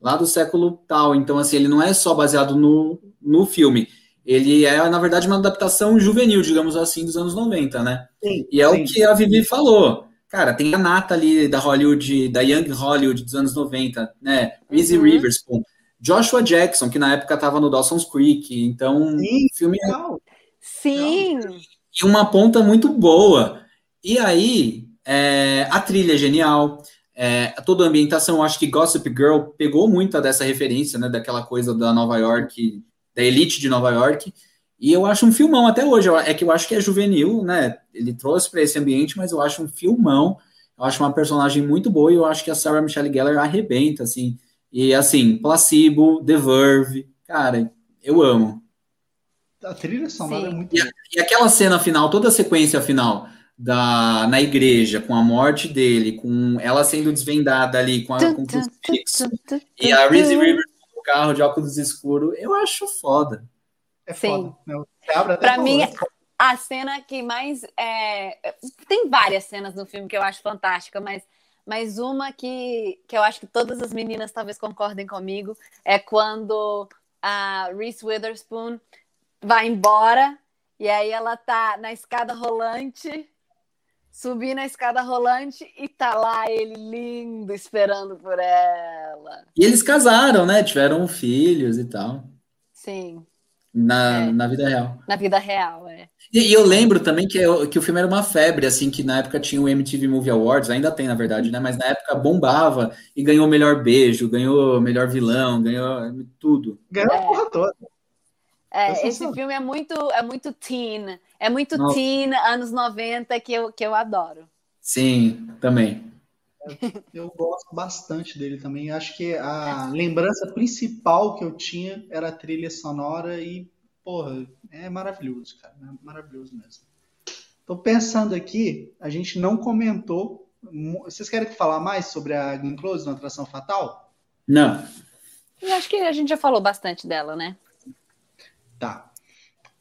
lá do século tal. Então, assim, ele não é só baseado no, no filme ele é, na verdade, uma adaptação juvenil, digamos assim, dos anos 90, né? Sim, e é sim. o que a Vivi falou. Cara, tem a nata ali da Hollywood, da Young Hollywood dos anos 90, né? Easy Uhum. Rivers, Joshua Jackson, que na época tava no Dawson's Creek. Então, Sim, filme legal. Sim. e uma ponta muito boa. E aí, é, a trilha é genial, é, toda a ambientação, eu acho que Gossip Girl pegou muita dessa referência, né, daquela coisa da Nova York, da elite de Nova York, e eu acho um filmão até hoje, é que eu acho que é juvenil, né, ele trouxe para esse ambiente, mas eu acho um filmão, eu acho uma personagem muito boa, e eu acho que a Sarah Michelle Gellar arrebenta, assim, e assim, Placebo, The Verve, cara, eu amo. A trilha sonora é muito boa. E aquela cena final, toda a sequência final da na igreja, com a morte dele, com ela sendo desvendada ali, com, a, com o crucifixo, e a Reese Rivers carro de óculos escuros, eu acho foda. É Sim. foda. né? Pra com mim, a cena que mais. é, Tem várias cenas no filme que eu acho fantástica, mas, mas uma que, que eu acho que todas as meninas talvez concordem comigo é quando a Reese Witherspoon vai embora e aí ela tá na escada rolante, subindo a escada rolante e tá lá ele lindo esperando por ela. E eles casaram, né? Tiveram filhos e tal, Sim, na, É. na vida real. na vida real, é. E, e eu lembro também que, eu- que o filme era uma febre, assim, que na época tinha o MTV Movie Awards, ainda tem, na verdade, né? Mas na época bombava e ganhou o melhor beijo, ganhou o melhor vilão, ganhou tudo. Ganhou a É. porra toda. É, Eu esse filme é muito, é muito teen. É muito Nossa. teen, anos 90, que eu, que eu adoro. Sim, também. Eu gosto bastante dele também. Acho que a lembrança principal que eu tinha era a trilha sonora e, porra, é maravilhoso, cara. É maravilhoso mesmo. Tô pensando aqui, a gente não comentou. Vocês querem falar mais sobre a Glenn Close no Atração Fatal? Não. E acho que a gente já falou bastante dela, né? Tá.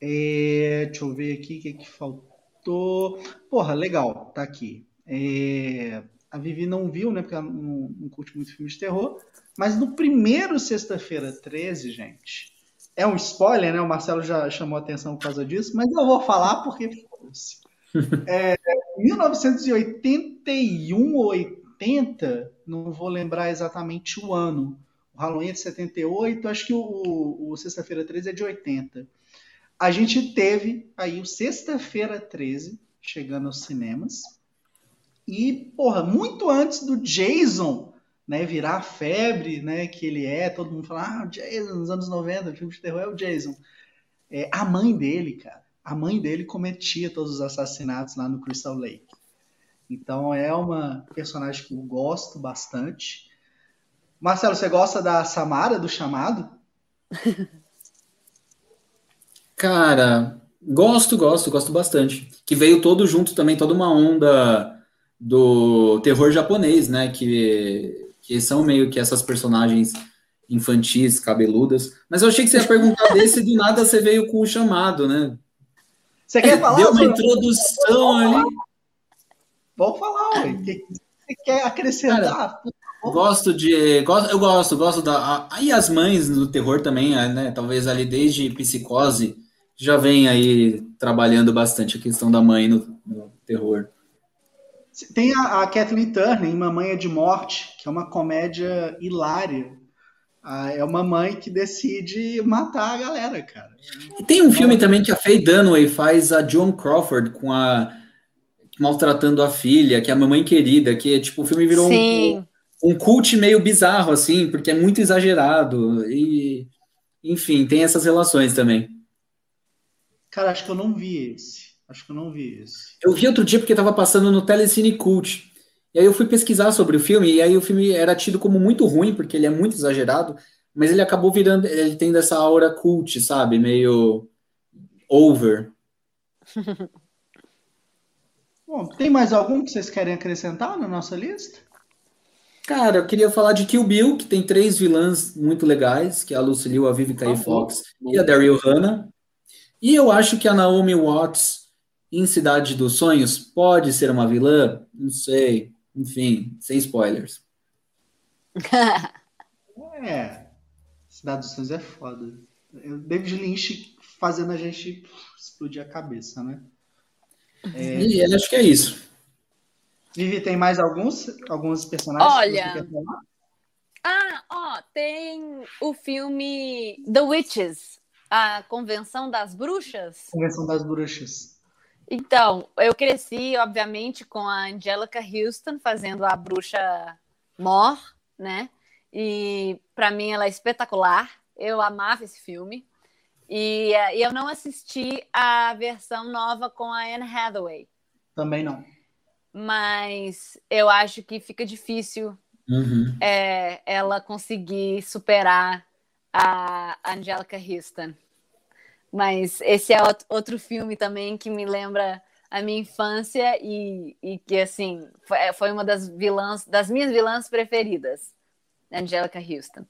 É, deixa eu ver aqui o que, que faltou. Porra, legal, tá aqui. É, a Vivi não viu, né? Porque ela não, não curte muito filme de terror. Mas no primeiro Sexta-feira 13, gente, é um spoiler, né? O Marcelo já chamou atenção por causa disso, mas eu vou falar porque. <laughs> É, 1981 ou 80, não vou lembrar exatamente o ano. O Halloween é de 78, acho que o, o, Sexta-feira 13 é de 80. A gente teve aí o Sexta-feira 13 chegando aos cinemas. E, porra, muito antes do Jason né, virar a febre né, que ele é, todo mundo fala, ah, o Jason, nos anos 90, o filme de terror é o Jason. É, a mãe dele, cara, a mãe dele cometia todos os assassinatos lá no Crystal Lake. Então é uma personagem que eu gosto bastante. Marcelo, você gosta da Samara, do chamado? <laughs> Cara, gosto, gosto, gosto bastante. Que veio todo junto também, toda uma onda do terror japonês, né? Que, que são meio que essas personagens infantis, cabeludas. Mas eu achei que você ia perguntar <laughs> desse e do nada você veio com o chamado, né? Você quer falar? Deu uma introdução ali. Vamos falar, ué. O que você quer acrescentar? Gosto de. Gosto, eu gosto, gosto da. Aí as mães do terror também, né? Talvez ali desde psicose já vem aí trabalhando bastante a questão da mãe no, no terror. Tem a, a Kathleen Turner em Mamãe é de Morte, que é uma comédia hilária. Ah, é uma mãe que decide matar a galera, cara. E tem um filme também que a Faye Dunaway faz a Joan Crawford com a maltratando a filha, que é a mamãe querida, que tipo o filme virou um, Sim. um cult meio bizarro assim, porque é muito exagerado e enfim, tem essas relações também. Cara, acho que eu não vi esse. Acho que eu não vi esse. Eu vi outro dia porque estava passando no Telecine Cult. E aí eu fui pesquisar sobre o filme, e aí o filme era tido como muito ruim, porque ele é muito exagerado, mas ele acabou virando, ele tem dessa aura cult, sabe? Meio over. <laughs> Bom, tem mais algum que vocês querem acrescentar na nossa lista? Cara, eu queria falar de Kill Bill, que tem três vilãs muito legais, que é a Lucy Liu, a Vivica Ah, E. Fox e a Daryl Hannah. E eu acho que a Naomi Watts, em Cidade dos Sonhos, pode ser uma vilã? Não sei. Enfim, sem spoilers. <laughs> É. Cidade dos Sonhos é foda. O David Lynch fazendo a gente explodir a cabeça, né? E acho que é isso. Vivi, tem mais alguns, alguns personagens? Olha. Ah, ó, tem o filme The Witches, a Convenção das Bruxas. Convenção das Bruxas. Então, eu cresci, obviamente, com a Angelica Houston fazendo a bruxa Mor, né? E para mim ela é espetacular. Eu amava esse filme. E, e, eu não assisti a versão nova com a Anne Hathaway. Também não. Mas eu acho que fica difícil Uhum. é, ela conseguir superar a Angelica Houston. Mas esse é outro filme também que me lembra a minha infância e, e que, assim, foi, foi uma das vilãs, das minhas vilãs preferidas, Angelica Houston.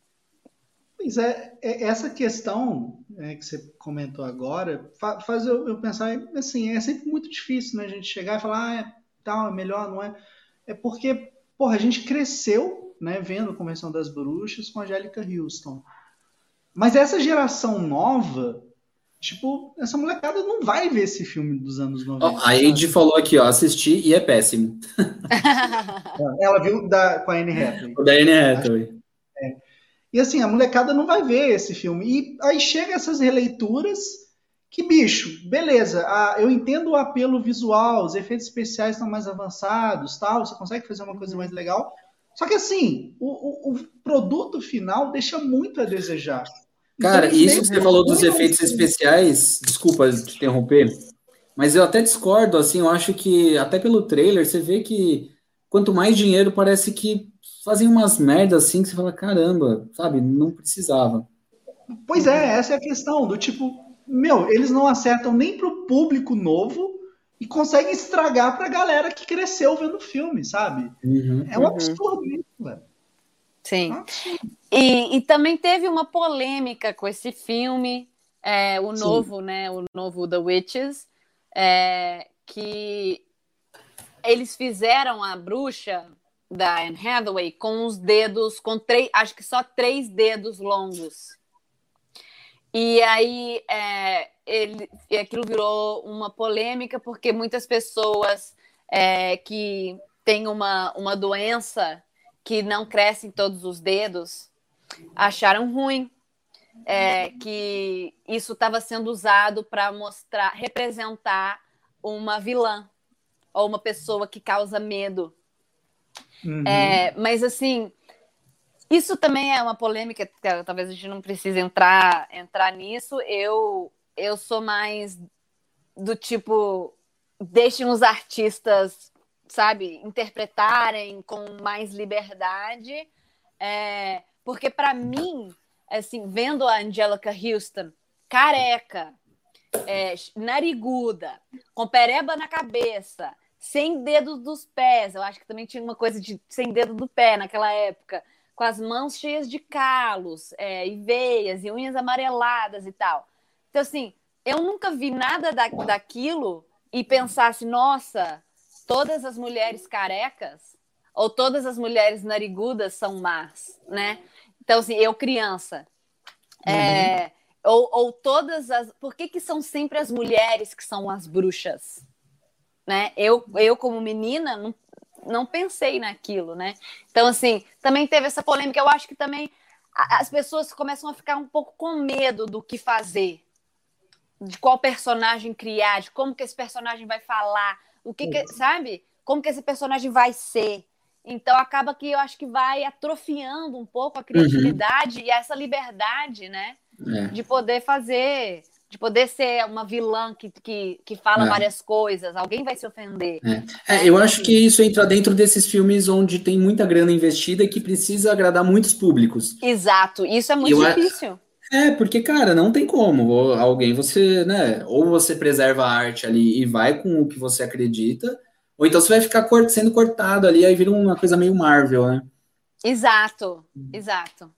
Pois é, é essa questão é, que você comentou agora faz eu, eu, pensar, assim, é sempre muito difícil, né, a gente chegar e falar, ah, é, tal, é melhor, não é? É porque porra, a gente cresceu, né, vendo a Convenção das Bruxas com a Angélica Houston. Mas essa geração nova, tipo, essa molecada não vai ver esse filme dos anos 90. Oh, a Ed falou aqui, ó, assisti e é péssimo. <laughs> Ela viu da, com a Anne Hathaway. O da Anne Hathaway. É. E assim, a molecada não vai ver esse filme. E aí chega essas releituras que bicho, beleza, a, eu entendo o apelo visual, os efeitos especiais estão mais avançados, tal, você consegue fazer uma coisa mais legal. Só que assim, o, o, o produto final deixa muito a desejar. Cara, então, isso que você falou dos efeitos especiais, desculpa te interromper, mas eu até discordo, assim, eu acho que até pelo trailer você vê que quanto mais dinheiro parece que fazem umas merdas assim que você fala, caramba, sabe, não precisava. Pois é, essa é a questão, do tipo, meu, eles não acertam nem pro público novo e conseguem estragar pra galera que cresceu vendo o filme, sabe? Uhum, é um uhum. absurdo isso, velho. Sim. E, e, também teve uma polêmica com esse filme, é, o Sim. novo, né? O novo The Witches, é, que eles fizeram a bruxa da Anne Hathaway com os dedos, com três, acho que só três dedos longos. E aí é, ele, aquilo virou uma polêmica porque muitas pessoas é, que têm uma, uma doença que não cresce em todos os dedos acharam ruim é, que isso estava sendo usado para mostrar, representar uma vilã ou uma pessoa que causa medo. Uhum. É, mas assim, isso também é uma polêmica, que talvez a gente não precise entrar, entrar nisso. Eu, eu sou mais do tipo, deixem os artistas, sabe, interpretarem com mais liberdade. É, porque para mim, assim, vendo a Angelica Houston careca, é, nariguda, com pereba na cabeça, sem dedos dos pés, eu acho que também tinha uma coisa de sem dedo do pé naquela época com as mãos cheias de calos, é, e veias, e unhas amareladas e tal. Então, assim, eu nunca vi nada da, daquilo e pensasse, nossa, todas as mulheres carecas ou todas as mulheres narigudas são más, né? Então, assim, eu criança. É, uhum. É, ou, ou todas as. Por que, que são sempre as mulheres que são as bruxas? Né? Eu, eu, como menina, não, não pensei naquilo, né? Então, assim, também teve essa polêmica. Eu acho que também as pessoas começam a ficar um pouco com medo do que fazer, de qual personagem criar, de como que esse personagem vai falar, o que, que sabe? Como que esse personagem vai ser. Então acaba que eu acho que vai atrofiando um pouco a criatividade uhum. e essa liberdade, né? É. De poder fazer de poder ser uma vilã que, que, que fala é. várias coisas, alguém vai se ofender. É. é. eu acho que isso entra dentro desses filmes onde tem muita grana investida e que precisa agradar muitos públicos. Exato, isso é muito eu difícil. É, porque, cara, não tem como. Alguém, você, né? Ou você preserva a arte ali e vai com o que você acredita, ou então você vai ficar sendo cortado ali, aí vira uma coisa meio Marvel, né? Exato, exato.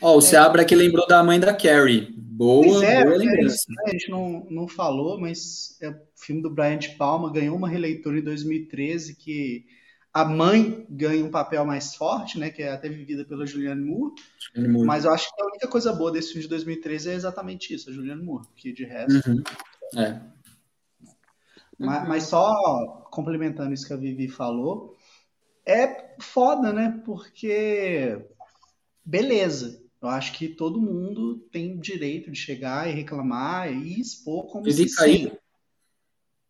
Ó, o é. Seabra que lembrou da mãe da Carrie. Boa, é, boa lembrança. É, a gente não, não falou, mas é o filme do Brian de Palma ganhou uma releitura em 2013 que a mãe ganha um papel mais forte, né? Que é até vivida pela Julianne Moore. Julianne Moore. Mas eu acho que a única coisa boa desse filme de 2013 é exatamente isso, a Julianne Moore, que de resto. Uhum. É. Mas, uhum. mas só complementando isso que a Vivi falou, é foda, né? Porque, beleza, eu acho que todo mundo tem direito de chegar e reclamar e expor como Vivi se caiu. Sim.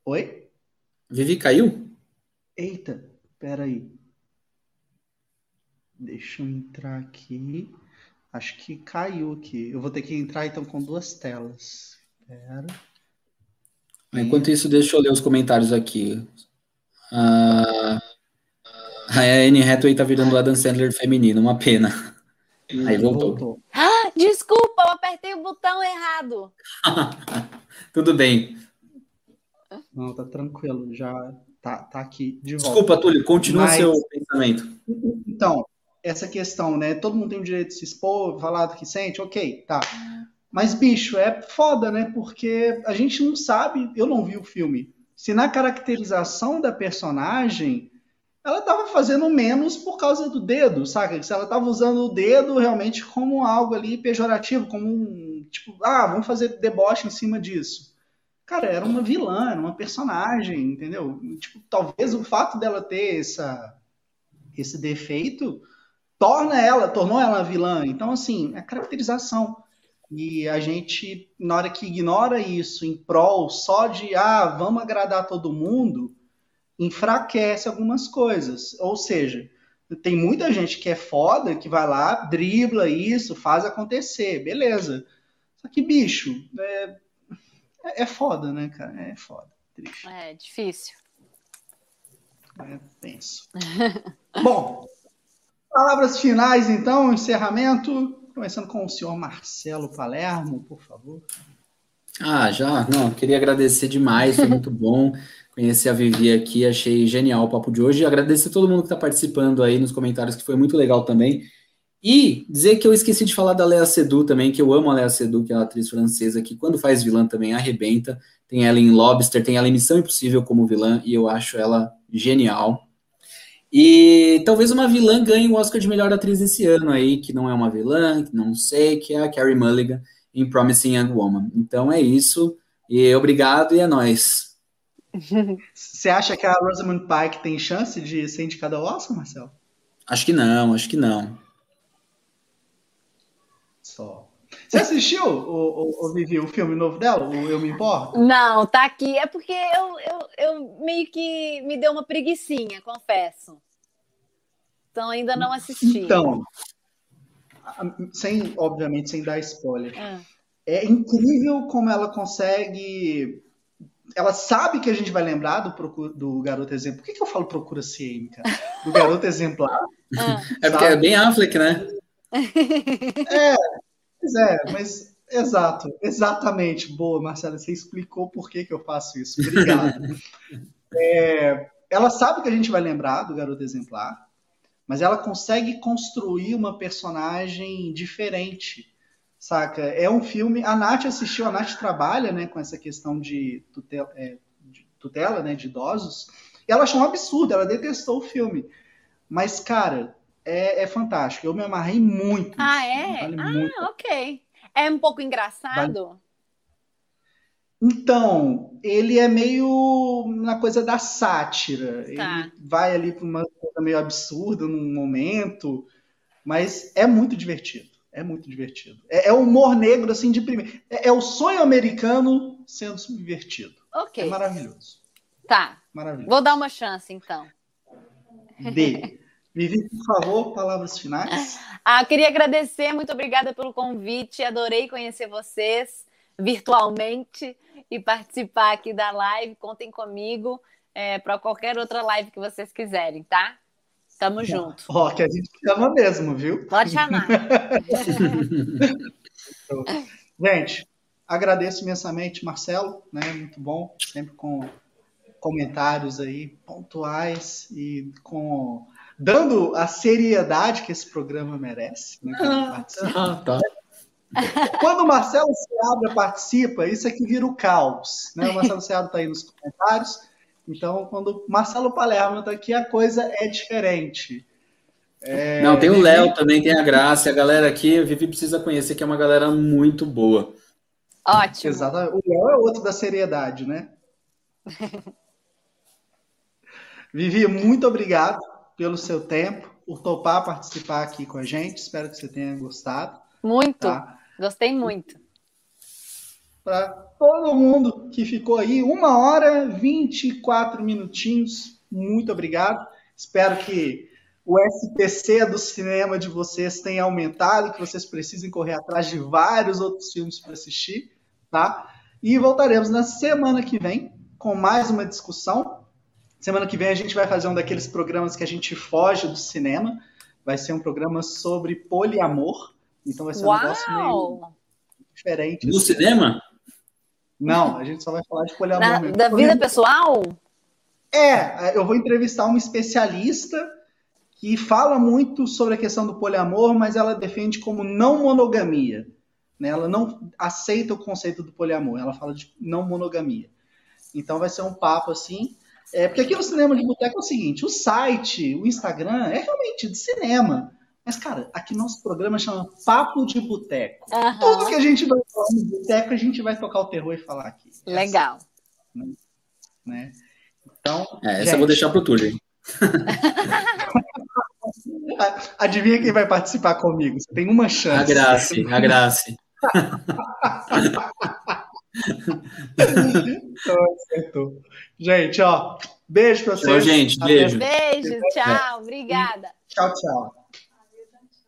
Oi? Vivi caiu? Eita, peraí. Deixa eu entrar aqui. Acho que caiu aqui. Eu vou ter que entrar então com duas telas. Pera. Enquanto isso, deixa eu ler os comentários aqui. Uh, a Anne Hathaway tá virando o Adam Sandler feminino, uma pena. Aí voltou. voltou. <laughs> Ah, desculpa, eu apertei o botão errado. <laughs> Tudo bem. Não, tá tranquilo, já tá, tá aqui de volta. Desculpa, Túlio, continua Mas, seu pensamento. Então, essa questão, né? Todo mundo tem o direito de se expor, falar do que sente, ok, tá. Mas, bicho, é foda, né? Porque a gente não sabe, eu não vi o filme, se na caracterização da personagem ela estava fazendo menos por causa do dedo, saca? Se ela estava usando o dedo realmente como algo ali pejorativo, como um tipo, ah, vamos fazer deboche em cima disso. Cara, era uma vilã, era uma personagem, entendeu? Tipo, talvez o fato dela ter essa, esse defeito torna ela, tornou ela vilã. Então, assim, é caracterização. E a gente, na hora que ignora isso em prol só de, ah, vamos agradar todo mundo, enfraquece algumas coisas. Ou seja, tem muita gente que é foda, que vai lá, dribla isso, faz acontecer, beleza. Só que, bicho, é, é foda, né, cara? É foda. Triste. É difícil. É tenso. <laughs> Bom, palavras finais, então, encerramento. Começando com o senhor Marcelo Palermo, por favor. Ah, já, não, queria agradecer demais, foi muito bom <laughs> conhecer a Vivi aqui, achei genial o papo de hoje. Agradecer a todo mundo que está participando aí nos comentários, que foi muito legal também. E dizer que eu esqueci de falar da Lea Seydoux também, que eu amo a Lea Seydoux, que é uma atriz francesa que quando faz vilã também arrebenta. Tem ela em Lobster, tem ela em Missão Impossível como vilã, e eu acho ela genial. E talvez uma vilã ganhe o Oscar de melhor atriz esse ano aí, que não é uma vilã, que não sei, que é a Carrie Mulligan em Promising Young Woman. Então é isso, e obrigado e é nóis. Você acha que a Rosamund Pike tem chance de ser indicada ao Oscar, Marcelo? Acho que não, acho que não. Só. Você assistiu o, o, o, Vivi, o filme novo dela, o Eu Me Importo? Não, tá aqui. É porque eu, eu, eu meio que me deu uma preguiçinha, confesso. Então ainda não assisti. Então, sem, obviamente, sem dar spoiler. Ah. É incrível como ela consegue ela sabe que a gente vai lembrar do, do garoto exemplar. Por que, que eu falo procura CM, cara? Do garoto exemplar. <laughs> Ah. É porque é bem Affleck, né? É, pois é, mas exato, exatamente. Boa, Marcela, você explicou por que, que eu faço isso. Obrigado. <laughs> é, ela sabe que a gente vai lembrar do garoto exemplar, mas ela consegue construir uma personagem diferente saca? É um filme. A Nath assistiu, a Nath trabalha né, com essa questão de tutela, é, de tutela né, de idosos. E ela achou um absurdo, ela detestou o filme. Mas, cara, é, é fantástico. Eu me amarrei muito. Ah, é? Vale ah, muito. ok. É um pouco engraçado? Vale... Então, ele é meio na coisa da sátira. Tá. Ele vai ali para uma coisa meio absurda num momento, mas é muito divertido. É muito divertido. É, é humor negro, assim, de primeiro. É, é, o sonho americano sendo subvertido. Ok. É maravilhoso. Tá. Maravilhoso. Vou dar uma chance, então. Dê. Vivi, por favor, palavras finais. <laughs> Ah, queria agradecer, muito obrigada pelo convite. Adorei conhecer vocês virtualmente e participar aqui da live. Contem comigo é, para qualquer outra live que vocês quiserem, tá? Tamo junto. Ó, que a gente chama mesmo, viu? Pode chamar. <laughs> gente, agradeço imensamente, Marcelo, né? Muito bom, sempre com comentários aí pontuais e com dando a seriedade que esse programa merece. Né, ah, tá. Quando o Marcelo Seabra participa, isso aqui vira o caos. Né? O Marcelo Seabra está aí nos comentários. Então, quando Marcelo Palermo está aqui, a coisa é diferente. É... Não, tem o Léo também, tem a Graça. A galera aqui, a Vivi precisa conhecer, que é uma galera muito boa. Ótimo. Exatamente. O Léo é outro da seriedade, né? <laughs> Vivi, muito obrigado pelo seu tempo, por topar participar aqui com a gente. Espero que você tenha gostado. Muito. Tá? Gostei muito. Para todo mundo que ficou aí, uma hora, 24 minutinhos. Muito obrigado. Espero que o SPC do cinema de vocês tenha aumentado, que vocês precisem correr atrás de vários outros filmes para assistir, tá? E voltaremos na semana que vem com mais uma discussão. Semana que vem a gente vai fazer um daqueles programas que a gente foge do cinema. Vai ser um programa sobre poliamor. Então vai ser um Uau! negócio meio diferente. No assim. cinema? Não, a gente só vai falar de poliamor. mesmo. da vida pessoal? É, eu vou entrevistar uma especialista que fala muito sobre a questão do poliamor, mas ela defende como não monogamia. Né? Ela não aceita o conceito do poliamor, ela fala de não monogamia. Então vai ser um papo assim. É, porque aqui no Cinema de Boteco é o seguinte: o site, o Instagram é realmente de cinema. Mas, cara, aqui nosso programa chama Papo de Boteco. Uhum. Tudo que a gente vai falar no boteco, a gente vai tocar o terror e falar aqui. Legal. Né? Então. É, essa gente... eu vou deixar pro Túlio. <laughs> Adivinha quem vai participar comigo? Você tem uma chance. A Grace, a Grace. <laughs> então, Gente, ó, beijo pra vocês. Tchau, gente, beijo. Beijo, tchau, obrigada. Tchau, tchau.